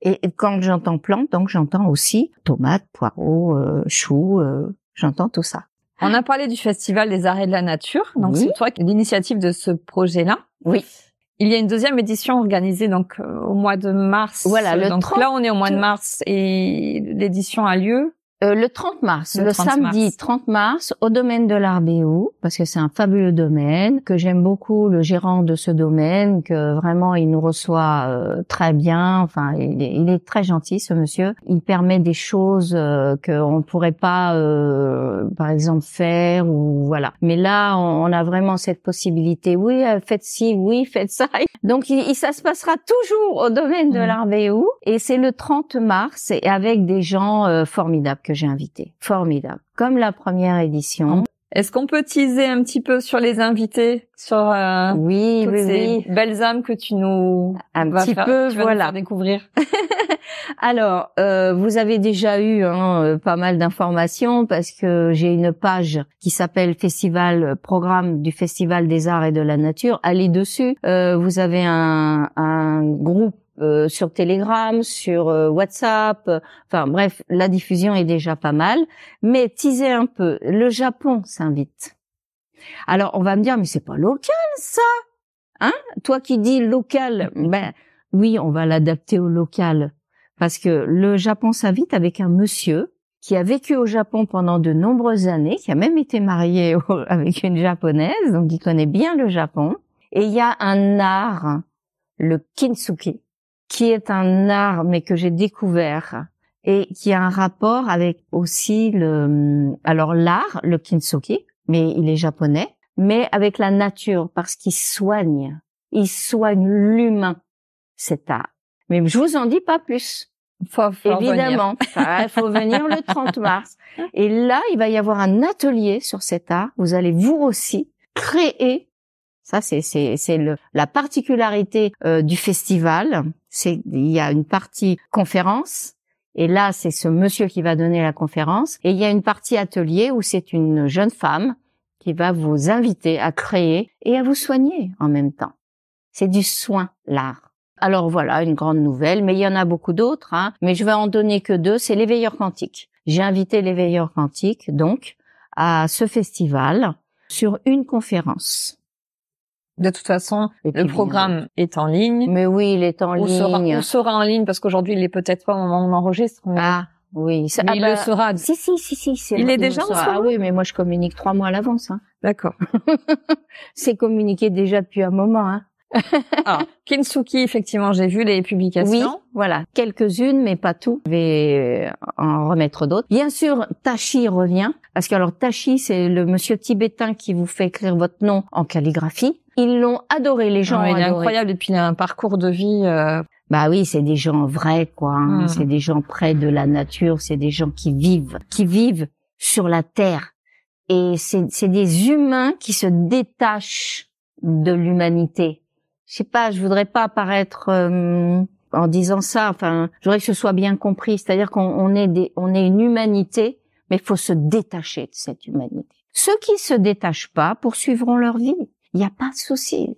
Et quand j'entends plantes, donc j'entends aussi tomates, poireaux, euh, choux, euh, j'entends tout ça.
On a parlé du Festival des Arts et de la Nature. Donc, c'est toi l'initiative de ce projet-là.
Oui.
Il y a une deuxième édition organisée donc euh, au mois de mars.
Voilà, le
donc là on est au mois de mars et l'édition a lieu
euh, le 30 mars, le, samedi 30 mars, au domaine de l'Arbéou, parce que c'est un fabuleux domaine, que j'aime beaucoup le gérant de ce domaine, que vraiment il nous reçoit euh, très bien. Enfin, il est, il est, très gentil, ce monsieur. Il permet des choses euh, qu'on ne pourrait pas, euh, par exemple, faire ou voilà. Mais là, on, a vraiment cette possibilité. Oui, faites ci, oui, faites ça. Donc, il, ça se passera toujours au domaine de mmh. l'Arbéou, et c'est le 30 mars, et avec des gens formidables que j'ai invité. Formidable. Comme la première édition.
Est-ce qu'on peut teaser un petit peu sur les invités, sur euh,
oui,
toutes ces belles âmes que tu nous
un petit peu voilà
découvrir?
Alors, euh, vous avez déjà eu hein, euh, pas mal d'informations parce que j'ai une page qui s'appelle Festival Programme du Festival des Arts et de la Nature. Allez dessus. Euh, vous avez un, un groupe euh, sur Telegram, sur euh, WhatsApp. enfin bref, la diffusion est déjà pas mal. Mais teaser un peu, le Japon s'invite. Alors on va me dire mais c'est pas local ça, hein? Toi qui dis local, ben oui, on va l'adapter au local parce que le Japon s'invite avec un monsieur qui a vécu au Japon pendant de nombreuses années, qui a même été marié avec une japonaise, donc il connaît bien le Japon. Et il y a un art, le kintsugi, qui est un art mais que j'ai découvert et qui a un rapport avec aussi le alors l'art, le kintsugi, mais il est japonais, mais avec la nature parce qu'il soigne, il soigne l'humain cet art. Mais je vous en dis pas plus.
Faut,
Évidemment, il faut venir le 30 mars. Et là, il va y avoir un atelier sur cet art. Vous allez vous aussi créer. Ça, c'est c'est c'est la particularité euh, du festival il y a une partie conférence et là c'est ce monsieur qui va donner la conférence et il y a une partie atelier où c'est une jeune femme qui va vous inviter à créer et à vous soigner en même temps. C'est du soin l'art. Alors voilà, une grande nouvelle, mais il y en a beaucoup d'autres, hein, mais je vais en donner que deux, c'est l'éveilleur quantique. J'ai invité l'éveilleur quantique, donc, à ce festival sur une conférence.
De toute façon, le programme est en ligne.
Mais oui, il est en ligne.
on Sera, on sera en ligne parce qu'aujourd'hui, il est peut-être pas au moment où on enregistre.
Ah, Oui, ça,
Mais
ah
il
bah,
le sera.
Si, si, si, si.
Il est déjà en
Ah oui, mais moi je communique trois mois à l'avance. Hein.
D'accord.
C'est communiqué déjà depuis un moment. Hein.
Alors, Kinsuki, effectivement, j'ai vu les publications.
Oui, voilà, quelques-unes, mais pas tout. Je vais euh, en remettre d'autres. Bien sûr, Tachi revient, parce que alors Tachi, c'est le monsieur tibétain qui vous fait écrire votre nom en calligraphie. Ils l'ont adoré, les gens
Ouais,
ont
il est
adoré.
incroyable et puis il a un parcours de vie. euh,
Bah oui, c'est des gens vrais, quoi. hein.
Mm.
C'est des gens près de la nature. C'est des gens qui vivent, qui vivent sur la terre. Et c'est c'est des humains qui se détachent de l'humanité. Je sais pas, je voudrais pas paraître euh, en disant ça. Enfin, je voudrais que ce soit bien compris. C'est-à-dire qu'on on est des, on est une humanité, mais il faut se détacher de cette humanité. Ceux qui se détachent pas poursuivront leur vie. Il n'y a pas de souci.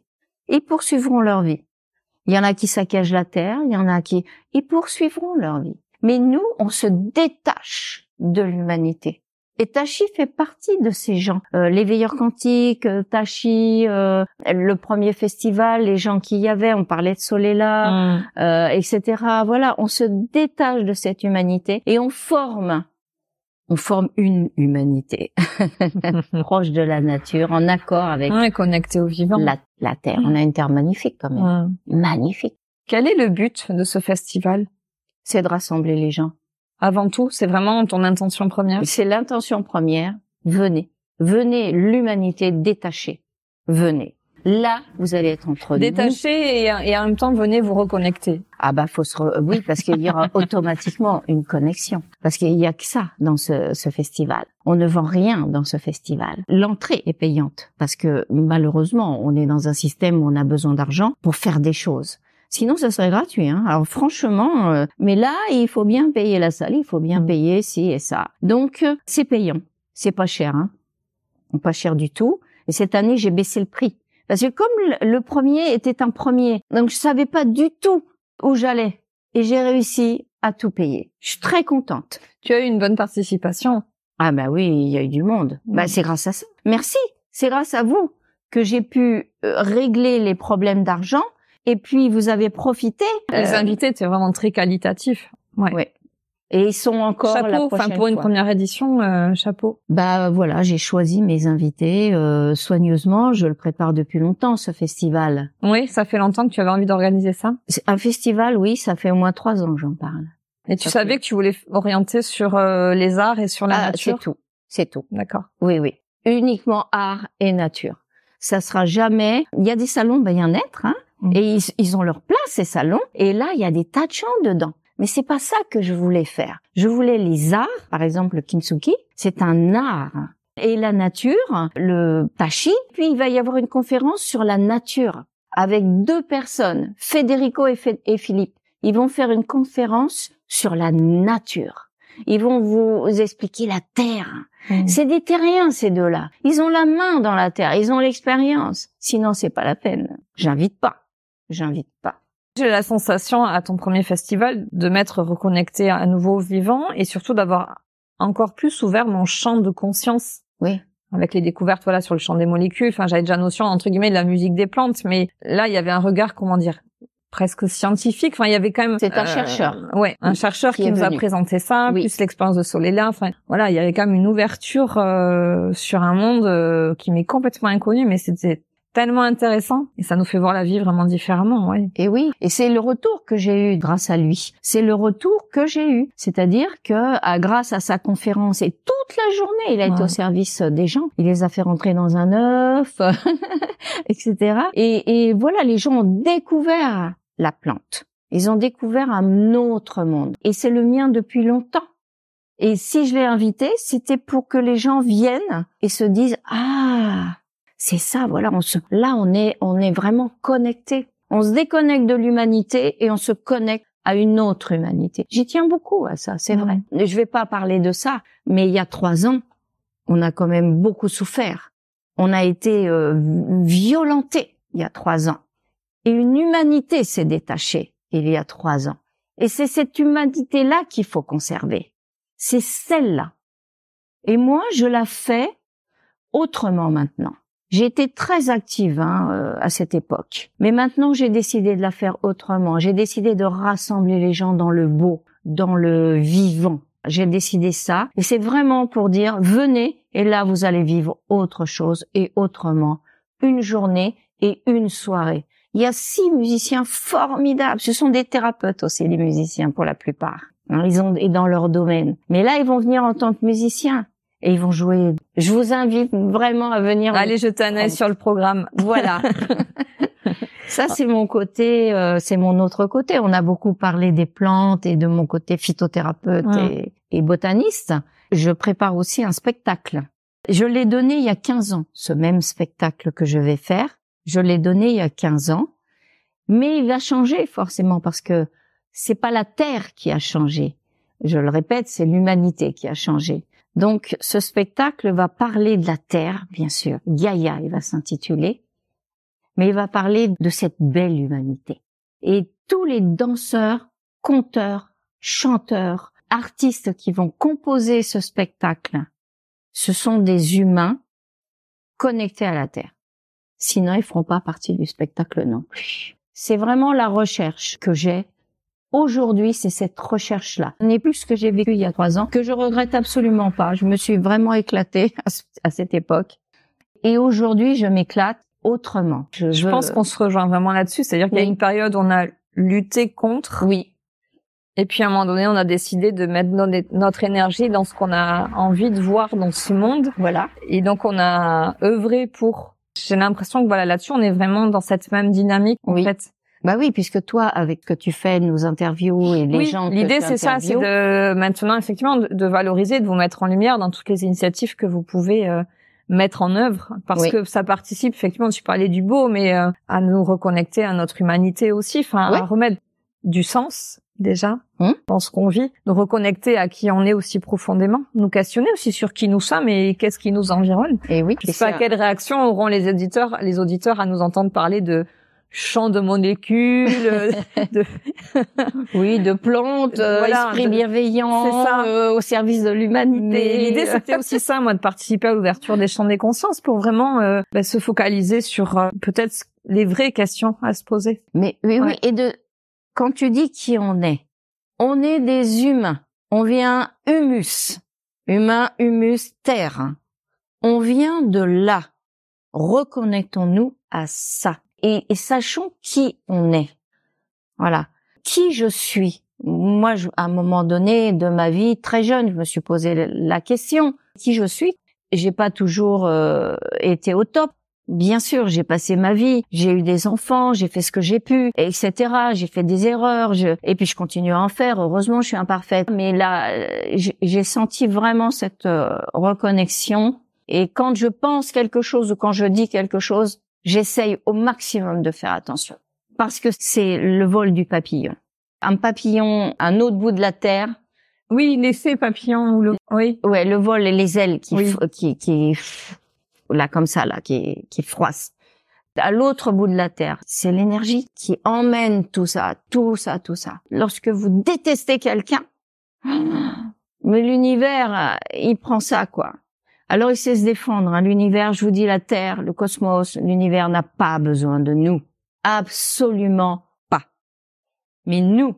Ils poursuivront leur vie. Il y en a qui saccagent la terre, il y en a qui... Ils poursuivront leur vie. Mais nous, on se détache de l'humanité. Et Tachi fait partie de ces gens. Euh, les veilleurs quantiques, euh, Tachi, euh, le premier festival, les gens qui y avait, on parlait de Solela, euh, etc. Voilà, on se détache de cette humanité et on forme, on forme une humanité proche de la nature, en accord avec
Ouais, connecté au vivant.
la, la terre. On a une terre magnifique quand même, magnifique.
Quel est le but de ce festival?
C'est de rassembler les gens.
Avant tout, c'est vraiment ton intention première?
C'est l'intention première. Venez, venez, l'humanité détachée. Venez. Là, vous allez être entre.
Détaché et, et en même temps, venez vous reconnecter.
Ah bah faut se re- oui parce qu'il y aura automatiquement une connexion parce qu'il y a que ça dans ce, ce festival. On ne vend rien dans ce festival. L'entrée est payante parce que malheureusement on est dans un système où on a besoin d'argent pour faire des choses. Sinon, ce serait gratuit. Hein. Alors franchement, euh, mais là, il faut bien payer la salle, il faut bien
Mm.
payer ci et ça. Donc euh, c'est payant, c'est pas cher, hein. pas cher du tout. Et cette année, j'ai baissé le prix parce que comme le- premier était un premier, donc je savais pas du tout où j'allais. Et j'ai réussi à tout payer. Je suis très contente.
Tu as eu une bonne participation.
Ah bah oui, il y a eu du monde.
Mm.
Bah c'est grâce à ça. Merci. C'est grâce à vous que j'ai pu euh, régler les problèmes d'argent. Et puis vous avez profité.
Les
Euh,
invités étaient vraiment très qualitatifs. Ouais.
Ouais. Et ils sont encore la
chapeau, enfin
prochaine
pour une
fois.
première édition, euh, chapeau.
Bah voilà, j'ai choisi mes invités euh, soigneusement. Je le prépare depuis longtemps ce festival.
Oui, ça fait longtemps que tu avais envie d'organiser ça.
Un festival, oui, ça fait au moins trois ans que j'en parle.
Et tu
Ça
savais
fait-
que tu voulais orienter sur euh, les arts et sur la
Ah,
nature?
c'est tout, c'est tout.
D'accord.
Oui, oui. Uniquement art et nature. Ça sera jamais. Il y a des salons bien-être, hein,
Mm.
et ils, ils ont leur place ces salons. Et là, il y a des tas de gens dedans. Mais c'est pas ça que je voulais faire. Je voulais les arts, par exemple le kintsugi, c'est un art. Et la nature, le tachi. Puis il va y avoir une conférence sur la nature avec deux personnes, Federico et, Philippe. Ils vont faire une conférence sur la nature. Ils vont vous expliquer la terre.
Mm.
C'est des terriens, ces deux-là. Ils ont la main dans la terre, ils ont l'expérience. Sinon, c'est pas la peine. J'invite pas. J'invite pas.
J'ai la sensation à ton premier festival de m'être reconnecté à nouveau au vivant et surtout d'avoir encore plus ouvert mon champ de conscience.
Oui.
Avec les découvertes, voilà, sur le champ des molécules. Enfin, j'avais déjà notion, entre guillemets, de la musique des plantes, mais là, il y avait un regard, comment dire, presque scientifique. Enfin, il y avait quand même.
C'est un chercheur.
Ouais, un chercheur
Qui
nous a présenté ça,
Oui.
plus l'expérience de Solela. Enfin, voilà, il y avait quand même une ouverture euh, sur un monde euh, qui m'est complètement inconnu, mais c'était tellement intéressant et ça nous fait voir la vie vraiment différemment. Ouais.
Et oui. Et c'est le retour que j'ai eu grâce à lui. C'est le retour que j'ai eu. C'est-à-dire que, à, grâce à sa conférence et toute la journée, il a été au service des gens. Il les a fait rentrer dans un œuf, etc. Et, et voilà, les gens ont découvert la plante. Ils ont découvert un autre monde. Et c'est le mien depuis longtemps. Et si je l'ai invité, c'était pour que les gens viennent et se disent ah c'est ça voilà on se là on est on est vraiment connecté. On se déconnecte de l'humanité et on se connecte à une autre humanité. J'y tiens beaucoup à ça, c'est vrai. Je vais pas parler de ça, mais il y a trois ans, on a quand même beaucoup souffert. On a été euh, violenté il y a trois ans. Et une humanité s'est détachée il y a trois ans. Et c'est cette humanité-là qu'il faut conserver. C'est celle-là. Et moi, je la fais autrement maintenant. J'ai été très active hein, euh, à cette époque, mais maintenant j'ai décidé de la faire autrement. J'ai décidé de rassembler les gens dans le beau, dans le vivant. j'ai décidé ça. Et c'est vraiment pour dire, venez, et là, vous allez vivre autre chose et autrement. Une journée et une soirée. Il y a six musiciens formidables. Ce sont des thérapeutes aussi, les musiciens, pour la plupart. Hein, ils ont, et dans leur domaine. Mais là, ils vont venir en tant que musiciens. Et ils vont jouer. Je vous invite vraiment à venir.
Allez jeter un œil sur le programme.
Voilà. Ça, c'est mon côté, euh, c'est mon autre côté. On a beaucoup parlé des plantes et de mon côté phytothérapeute et, et, botaniste. Je prépare aussi un spectacle. Je l'ai donné il y a 15 ans, ce même spectacle que je vais faire. Je l'ai donné il y a 15 ans. Mais il va changer forcément parce que c'est pas la Terre qui a changé. Je le répète, c'est l'humanité qui a changé. Donc, ce spectacle va parler de la Terre, bien sûr. Gaïa, il va s'intituler mais il va parler de cette belle humanité. Et tous les danseurs, conteurs, chanteurs, artistes qui vont composer ce spectacle, ce sont des humains connectés à la Terre. Sinon, ils feront pas partie du spectacle non plus. C'est vraiment la recherche que j'ai. Aujourd'hui, c'est cette recherche-là. Ce n'est plus ce que j'ai vécu il y a trois ans, que je regrette absolument pas. Je me suis vraiment éclatée à cette époque. Et aujourd'hui, je m'éclate autrement.
Je, pense qu'on se rejoint vraiment là-dessus. C'est-à-dire qu'il y a une période où on a lutté contre.
Oui.
Et puis à un moment donné, on a décidé de mettre notre énergie dans ce qu'on a envie de voir dans ce monde.
Voilà.
Et donc on a œuvré pour. J'ai l'impression que voilà là-dessus, on est vraiment dans cette même dynamique
oui.
en fait.
Bah oui, puisque toi, avec que tu fais nos interviews et les
oui,
gens.
L'idée, c'est ça, c'est de maintenant effectivement de, de, valoriser, de vous mettre en lumière dans toutes les initiatives que vous pouvez euh, mettre en œuvre parce que ça participe effectivement tu parlais du beau mais euh, à nous reconnecter à notre humanité aussi enfin à remettre du sens déjà
hum.
dans ce qu'on vit nous reconnecter à qui on est aussi profondément nous questionner aussi sur qui nous sommes et qu'est-ce qui nous environne
et oui
je sais pas quelle réaction auront les éditeurs les auditeurs à nous entendre parler de champ de molécules, de
oui, de plantes, euh, voilà, esprit bienveillant, ça. Euh, au service de l'humanité.
L'idée, c'était aussi ça, moi, de participer à l'ouverture des champs des consciences pour vraiment euh, bah, se focaliser sur euh, peut-être les vraies questions à se poser.
Mais oui, oui, et de quand tu dis qui on est, on est des humains. On vient humus, humain, humus, terre. On vient de là. Reconnectons-nous à ça et, sachons qui on est. Voilà. Qui je suis. Moi, je, à un moment donné de ma vie, très jeune, je me suis posé la question qui je suis? J'ai pas toujours euh, été au top. Bien sûr, j'ai passé ma vie, j'ai eu des enfants, j'ai fait ce que j'ai pu, etc. J'ai fait des erreurs, je... et puis je continue à en faire. Heureusement, je suis imparfaite. Mais là, euh, j'ai senti vraiment cette euh, reconnexion. Et quand je pense quelque chose ou quand je dis quelque chose, j'essaye au maximum de faire attention. Parce que c'est le vol du papillon. Un papillon, un autre bout de la terre.
Oui, l'effet papillon ou le, oui.
Ouais, le vol et les ailes qui, qui, qui, là, comme ça, là, qui, qui froissent. À l'autre bout de la terre, c'est l'énergie qui emmène tout ça, tout ça, tout ça. Lorsque vous détestez quelqu'un, mais l'univers, il prend ça, quoi. Alors il sait se défendre. Hein. L'univers, je vous dis, la Terre, le cosmos, l'univers n'a pas besoin de nous. Absolument pas. Mais nous,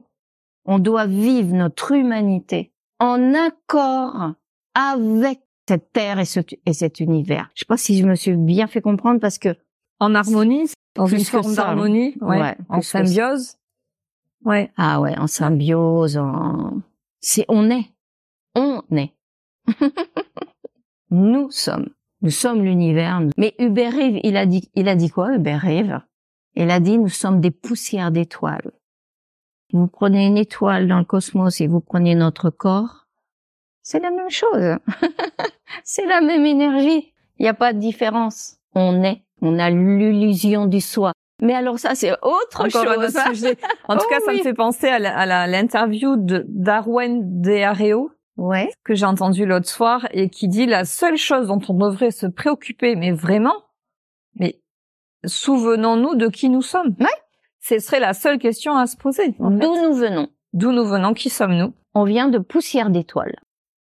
on doit vivre notre humanité en accord avec cette Terre et, cet univers. Je sais pas si je me suis bien fait comprendre parce que
en harmonie, dans une forme d'harmonie, ouais, en symbiose.
Ouais. Ah ouais, en symbiose, en... c'est on est, on est. Nous sommes. Nous sommes l'univers. Mais Hubert Reeve, il a dit, il a dit quoi, Hubert Reeve? Il a dit, nous sommes des poussières d'étoiles. Vous prenez une étoile dans le cosmos et vous prenez notre corps, c'est la même chose. c'est la même énergie. Il n'y a pas de différence. On est. On a l'illusion du soi. Mais alors ça, c'est autre chose.
Hein. En tout cas, oh ça me fait penser à l'interview de Darwin Deareo,
ouais.
que j'ai entendu l'autre soir et qui dit la seule chose dont on devrait se préoccuper, mais vraiment, mais souvenons-nous de qui nous sommes.
Ouais.
Ce serait la seule question à se poser.
D'où nous venons
D'où nous venons Qui sommes-nous?
On vient de poussière d'étoiles.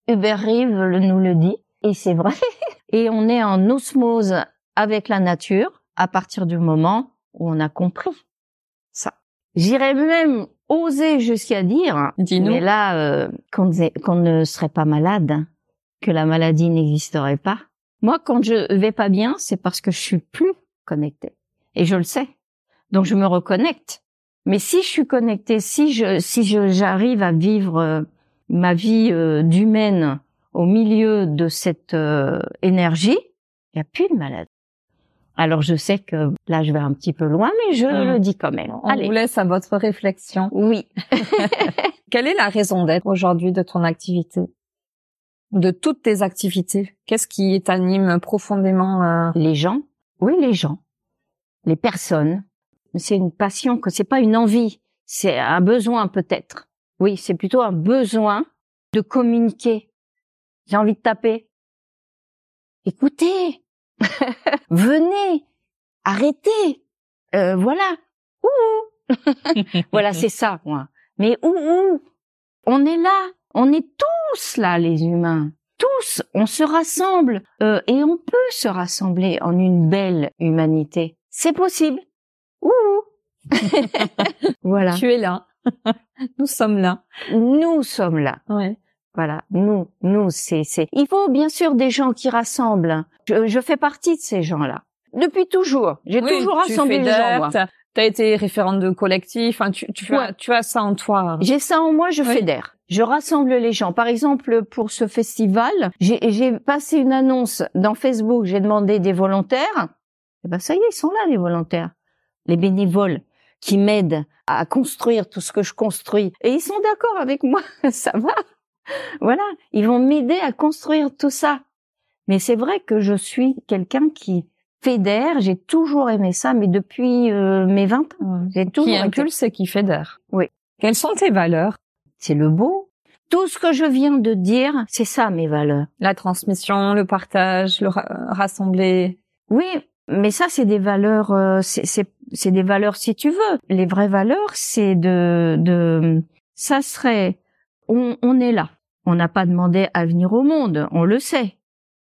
Hubert Reeve nous le dit, et c'est vrai. et on est en osmose avec la nature à partir du moment où on a compris ça. J'irais même osé jusqu'à dire,
Dis-nous.
mais là, euh, qu'on ne- qu'on ne serait pas malade, que la maladie n'existerait pas. Moi, quand je vais pas bien, c'est parce que je suis plus connectée. Et je le sais. Donc, je me reconnecte. Mais si je suis connectée, si je, si je, j'arrive à vivre euh, ma vie euh, d'humaine au milieu de cette euh, énergie, il n'y a plus de maladie. Alors, je sais que là, je vais un petit peu loin, mais je
Mm.
le dis quand même.
On
Allez.
vous laisse à votre réflexion.
Oui.
Quelle est la raison d'être aujourd'hui de ton activité? De toutes tes activités? Qu'est-ce qui t'anime profondément euh,
Les gens, oui, les gens, les personnes. C'est une passion que c'est pas une envie, c'est un besoin peut-être. Oui, c'est plutôt un besoin de communiquer. J'ai envie de taper. Écoutez, venez, arrêtez, Euh, voilà, ouh, voilà, c'est ça, moi. Mais où, où On est là, on est tous là, les humains. Tous, on se rassemble euh, et on peut se rassembler en une belle humanité. C'est possible. Ouh. voilà.
Tu es là. Nous sommes là.
Nous sommes là.
Ouais.
Voilà. Nous, nous, c'est, c'est. Il faut bien sûr des gens qui rassemblent. Je, je fais partie de ces gens-là. Depuis toujours. J'ai
Oui,
toujours rassemblé les gens, moi.
t'as- T'as été référente de collectif. Enfin, tu, tu, as, tu as ça en toi.
J'ai ça en moi, je
Oui.
fédère. Je rassemble les gens. Par exemple, pour ce festival, j'ai j'ai passé une annonce dans Facebook, j'ai demandé des volontaires. Et ben ça y est, ils sont là les volontaires, les bénévoles qui m'aident à construire tout ce que je construis. Et ils sont d'accord avec moi, ça va. Voilà, ils vont m'aider à construire tout ça. Mais c'est vrai que je suis quelqu'un qui fédère, j'ai toujours aimé ça, mais depuis euh, mes 20 ans. J'ai toujours
Qui
été-
impulse et qui fédère.
Oui.
Quelles sont tes valeurs?
C'est le beau. Tout ce que je viens de dire, c'est ça mes valeurs.
La transmission, le partage, le ra- rassembler.
Oui, mais ça c'est des valeurs, euh, c'est des valeurs si tu veux. Les vraies valeurs, c'est de de ça serait on on est là. On n'a pas demandé à venir au monde, on le sait.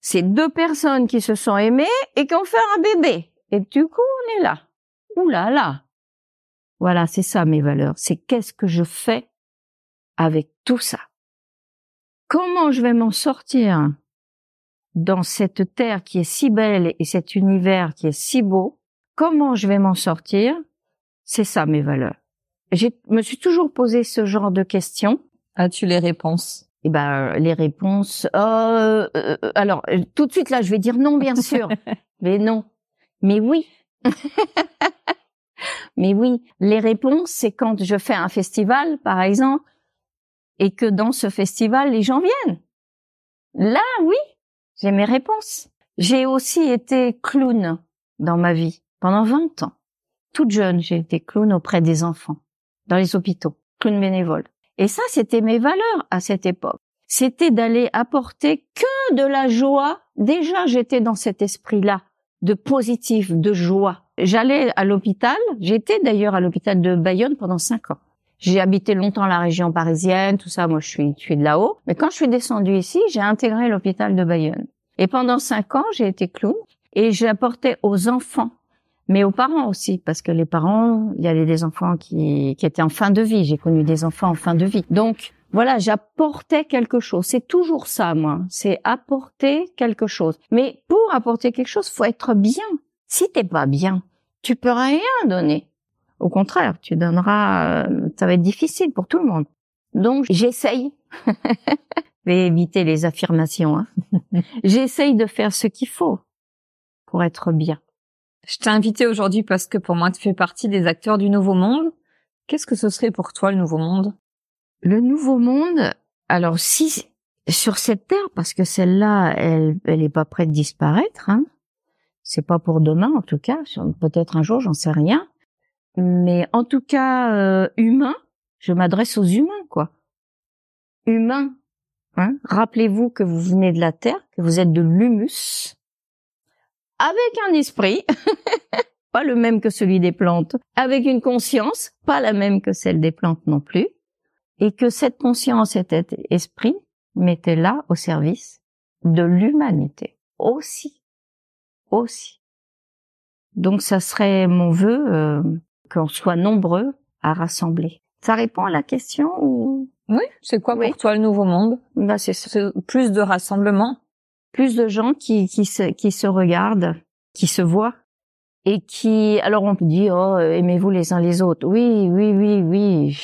C'est deux personnes qui se sont aimées et qui ont fait un bébé. Et du coup, on est là. Ouh là là. Voilà, c'est ça mes valeurs. C'est qu'est-ce que je fais avec tout ça? Comment je vais m'en sortir dans cette terre qui est si belle et cet univers qui est si beau, comment je vais m'en sortir? C'est ça mes valeurs. Je me suis toujours posé ce genre de questions.
As-tu les réponses?
Et ben les réponses. euh, euh, alors euh, tout de suite là, je vais dire non bien sûr, mais non, mais oui. mais oui, les réponses c'est quand je fais un festival par exemple et que dans ce festival les gens viennent. Là oui, j'ai mes réponses. J'ai aussi été clown dans ma vie pendant 20 ans. Toute jeune, j'ai été clown auprès des enfants dans les hôpitaux, clown bénévole. Et ça, c'était mes valeurs à cette époque. C'était d'aller apporter que de la joie. Déjà, j'étais dans cet esprit-là de positif, de joie. J'allais à l'hôpital. J'étais d'ailleurs à l'hôpital de Bayonne pendant cinq ans. J'ai habité longtemps la région parisienne, tout ça. Moi, je suis, je suis de là-haut. Mais quand je suis descendue ici, j'ai intégré l'hôpital de Bayonne. Et pendant cinq ans, j'ai été clown et j'apportais aux enfants, mais aux parents aussi, parce que les parents, il y avait des enfants qui, qui étaient en fin de vie. J'ai connu des enfants en fin de vie. Donc, voilà, j'apportais quelque chose. C'est toujours ça, moi. C'est apporter quelque chose. Mais pour apporter quelque chose, faut être bien. Si t'es pas bien, tu peux rien donner. Au contraire, tu donneras, euh, ça va être difficile pour tout le monde. Donc, j'essaye. Je vais éviter les affirmations. Hein. j'essaye de faire ce qu'il faut pour être bien.
Je t'ai invité aujourd'hui parce que pour moi, tu fais partie des acteurs du Nouveau Monde. Qu'est-ce que ce serait pour toi le Nouveau Monde?
Le nouveau monde, alors si sur cette terre, parce que celle-là, elle, elle est pas prête de disparaître, hein. C'est pas pour demain, en tout cas. Peut-être un jour, j'en sais rien. Mais en tout cas, euh, humain, je m'adresse aux humains, quoi. Humains. Hein. Rappelez-vous que vous venez de la terre, que vous êtes de l'humus, avec un esprit, pas le même que celui des plantes, avec une conscience, pas la même que celle des plantes non plus, et que cette conscience et cet esprit m'étaient là au service de l'humanité aussi, aussi. Donc ça serait mon vœu euh, qu'on soit nombreux à rassembler, Ça répond à la question ou?
Oui, c'est quoi
Oui.
pour toi le nouveau monde?
Bah ça.
C'est plus de rassemblement?
Plus de gens qui qui se qui se regardent, qui se voient et qui alors on peut dire oh aimez-vous les uns les autres. Oui, oui, oui, oui.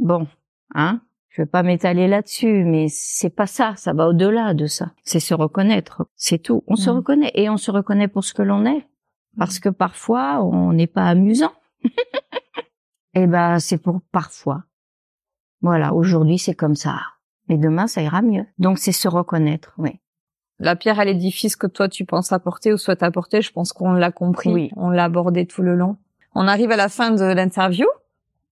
Bon, hein Je vais pas m'étaler là-dessus, mais c'est pas ça, ça va au-delà de ça. C'est se reconnaître, c'est tout. On se
Mhm.
reconnaît et on se reconnaît pour ce que l'on est parce que parfois on n'est pas amusant. et ben c'est pour parfois. Voilà, aujourd'hui c'est comme ça. Mais demain, ça ira mieux. Donc, c'est se reconnaître, oui.
La pierre à l'édifice que toi tu penses apporter ou souhaites apporter, je pense qu'on l'a compris.
Oui.
On l'a abordé tout le long. On arrive à la fin de l'interview.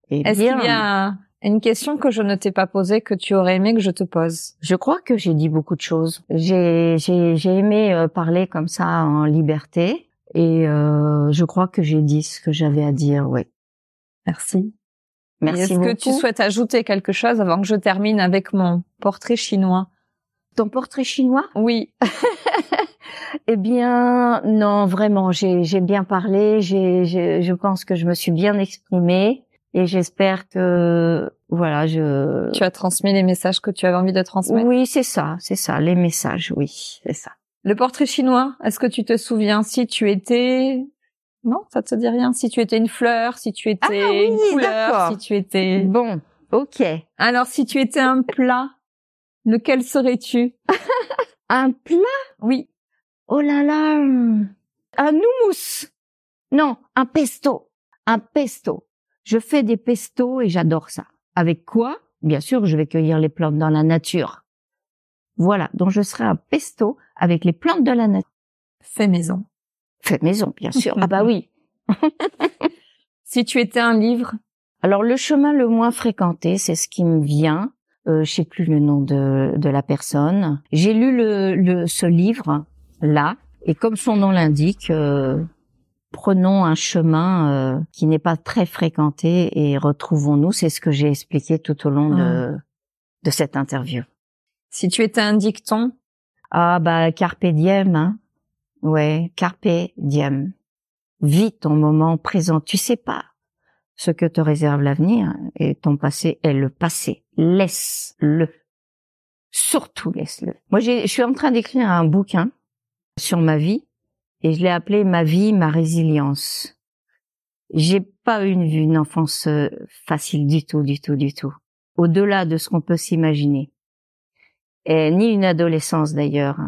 Eh
Est-ce qu'il y a une question que je ne t'ai pas posée que tu aurais aimé que je te pose?
Je crois que j'ai dit beaucoup de choses. J'ai, j'ai, j'ai aimé euh, parler comme ça en liberté. Et euh, je crois que j'ai dit ce que j'avais à dire, oui.
Merci.
Merci
Est-ce que tu souhaites ajouter quelque chose avant que je termine avec mon portrait chinois?
Ton portrait chinois?
Oui.
Eh bien, non, vraiment, j'ai, j'ai bien parlé. J'ai, j'ai- je pense que je me suis bien exprimée. Et j'espère que, voilà, je...
Tu as transmis les messages que tu avais envie de transmettre?
Oui, c'est ça, c'est ça, les messages, oui, c'est ça.
Le portrait chinois, est-ce que tu te souviens si tu étais Non, ça te dit rien. Si tu étais une fleur, si tu étais
Ah oui,
une couleur, si tu étais.
Bon, ok.
Alors, si tu étais un plat, lequel serais-tu?
Un plat?
Oui.
Oh là là Un houmous? Non, un pesto. Un pesto. Je fais des pestos et j'adore ça. Avec quoi? Bien sûr, je vais cueillir les plantes dans la nature. Voilà, donc je serai un pesto avec les plantes de la nature.
Fait maison.
Fait maison, bien sûr. ah bah oui.
Si tu étais un livre,
Alors le chemin le moins fréquenté, c'est ce qui me vient. Euh, je sais plus le nom de, de la personne. J'ai lu le, le, ce livre là, et comme son nom l'indique, euh, prenons un chemin euh, qui n'est pas très fréquenté et retrouvons-nous. C'est ce que j'ai expliqué tout au long de, de cette interview.
si tu étais un dicton,
Ah bah carpe diem, hein. Ouais, carpe diem. Vis ton moment présent. Tu sais pas ce que te réserve l'avenir et ton passé est le passé. Laisse-le. Surtout laisse-le. Moi, je suis en train d'écrire un bouquin sur ma vie et je l'ai appelé Ma vie, ma résilience. J'ai pas eu une, une enfance euh, facile du tout, du tout, du tout. Au-delà de ce qu'on peut s'imaginer. Et ni une adolescence d'ailleurs.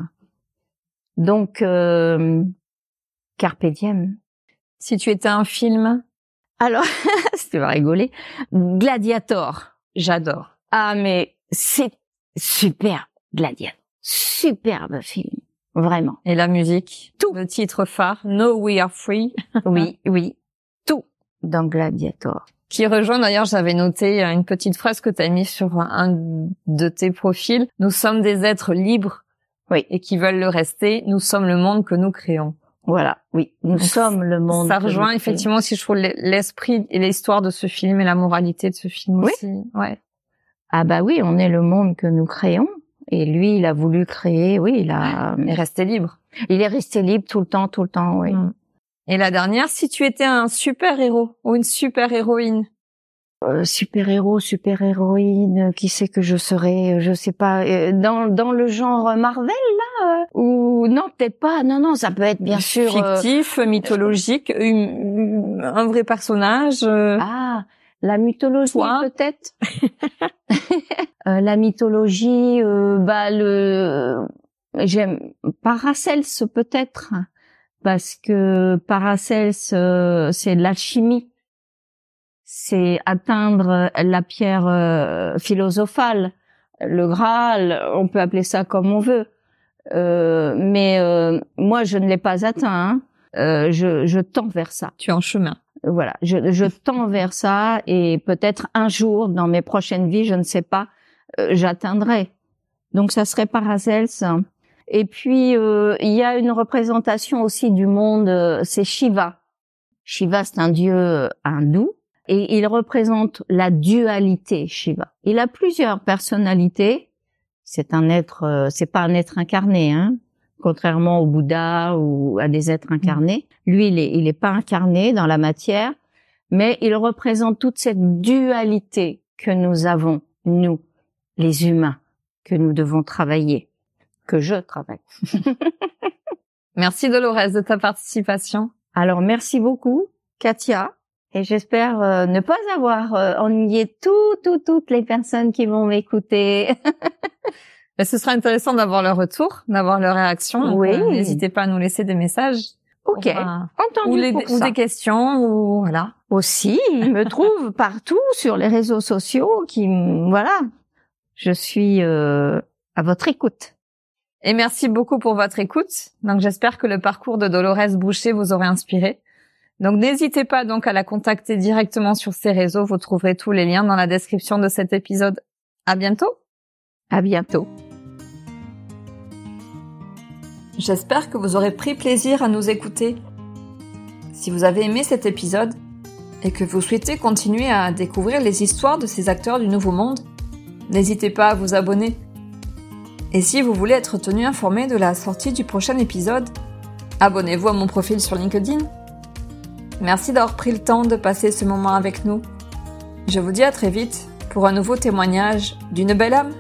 Donc, euh, carpe diem.
si tu étais un film,
Alors, tu vas rigoler. Gladiator.
j'adore.
Ah, mais c'est super, Gladiator. Superbe film. Vraiment.
Et la musique,
Tout.
le titre phare, No We Are Free,
Oui, oui. Tout dans Gladiator.
qui rejoint d'ailleurs, j'avais noté euh, une petite phrase que tu as mis sur un de tes profils. Nous sommes des êtres libres
Oui.
et qui veulent le rester. Nous sommes le monde que nous créons.
Voilà, oui. Nous
Donc,
sommes le monde.
Ça rejoint effectivement aussi, je trouve, l'esprit et l'histoire de ce film et la moralité de ce film
Oui.
aussi. Ouais.
Ah bah oui, on est le monde que nous créons. Et lui, il a voulu créer, oui, il a,
Et rester libre.
il est resté libre tout le temps, tout le temps, oui.
Mm. Et la dernière, si tu étais un super héros ou une super
Euh, super héros, super héroïne, qui c'est que je serais, euh, je sais pas, euh, dans dans le genre Marvel là ou non peut-être pas, non non, ça peut être bien sûr. euh,
fictif, mythologique, une- un vrai personnage. euh,
ah, la mythologie peut-être? Euh, la mythologie, bah le, j'aime Paracels peut-être parce que Paracels euh, c'est l'alchimie. C'est atteindre la pierre euh, philosophale, le Graal, on peut appeler ça comme on veut. Euh, mais euh, moi, je ne l'ai pas atteint. hein. Euh, je, je tends vers ça.
tu es en chemin.
Voilà, je, je tends vers ça et peut-être un jour dans mes prochaines vies, je ne sais pas, euh, j'atteindrai. Donc ça serait Paracels. Et puis euh, il y a une représentation aussi du monde, euh, c'est Shiva. Shiva c'est un dieu hindou et il représente la dualité Shiva. Il a plusieurs personnalités. C'est un être, euh, c'est pas un être incarné, hein contrairement au Bouddha ou à des êtres incarnés. Lui, il est, il est pas incarné dans la matière, mais il représente toute cette dualité que nous avons, nous, les humains, que nous devons travailler, que je travaille.
merci Dolores de ta participation.
Alors merci beaucoup, Katia. Et j'espère euh, ne pas avoir euh, ennuyé tout, tout, toutes les personnes qui vont m'écouter.
Mais ce sera intéressant d'avoir leur retour, d'avoir leur réaction.
Oui.
Euh, N'hésitez pas à nous laisser des messages.
Ok,
Enfin,
entendu
ou, les-
pour
ou
ça.
des questions, ou voilà.
Aussi, ils me trouvent partout sur les réseaux sociaux. Qui, voilà, je suis euh, à votre écoute.
Et merci beaucoup pour votre écoute. Donc j'espère que le parcours de Dolores Boucher vous aura inspiré. Donc n'hésitez pas donc à la contacter directement sur ses réseaux. Vous trouverez tous les liens dans la description de cet épisode. À bientôt.
À bientôt.
J'espère que vous aurez pris plaisir à nous écouter. Si vous avez aimé cet épisode et que vous souhaitez continuer à découvrir les histoires de ces acteurs du Nouveau Monde, n'hésitez pas à vous abonner. Et si vous voulez être tenu informé de la sortie du prochain épisode, abonnez-vous à mon profil sur LinkedIn. Merci d'avoir pris le temps de passer ce moment avec nous. Je vous dis à très vite pour un nouveau témoignage d'une belle âme.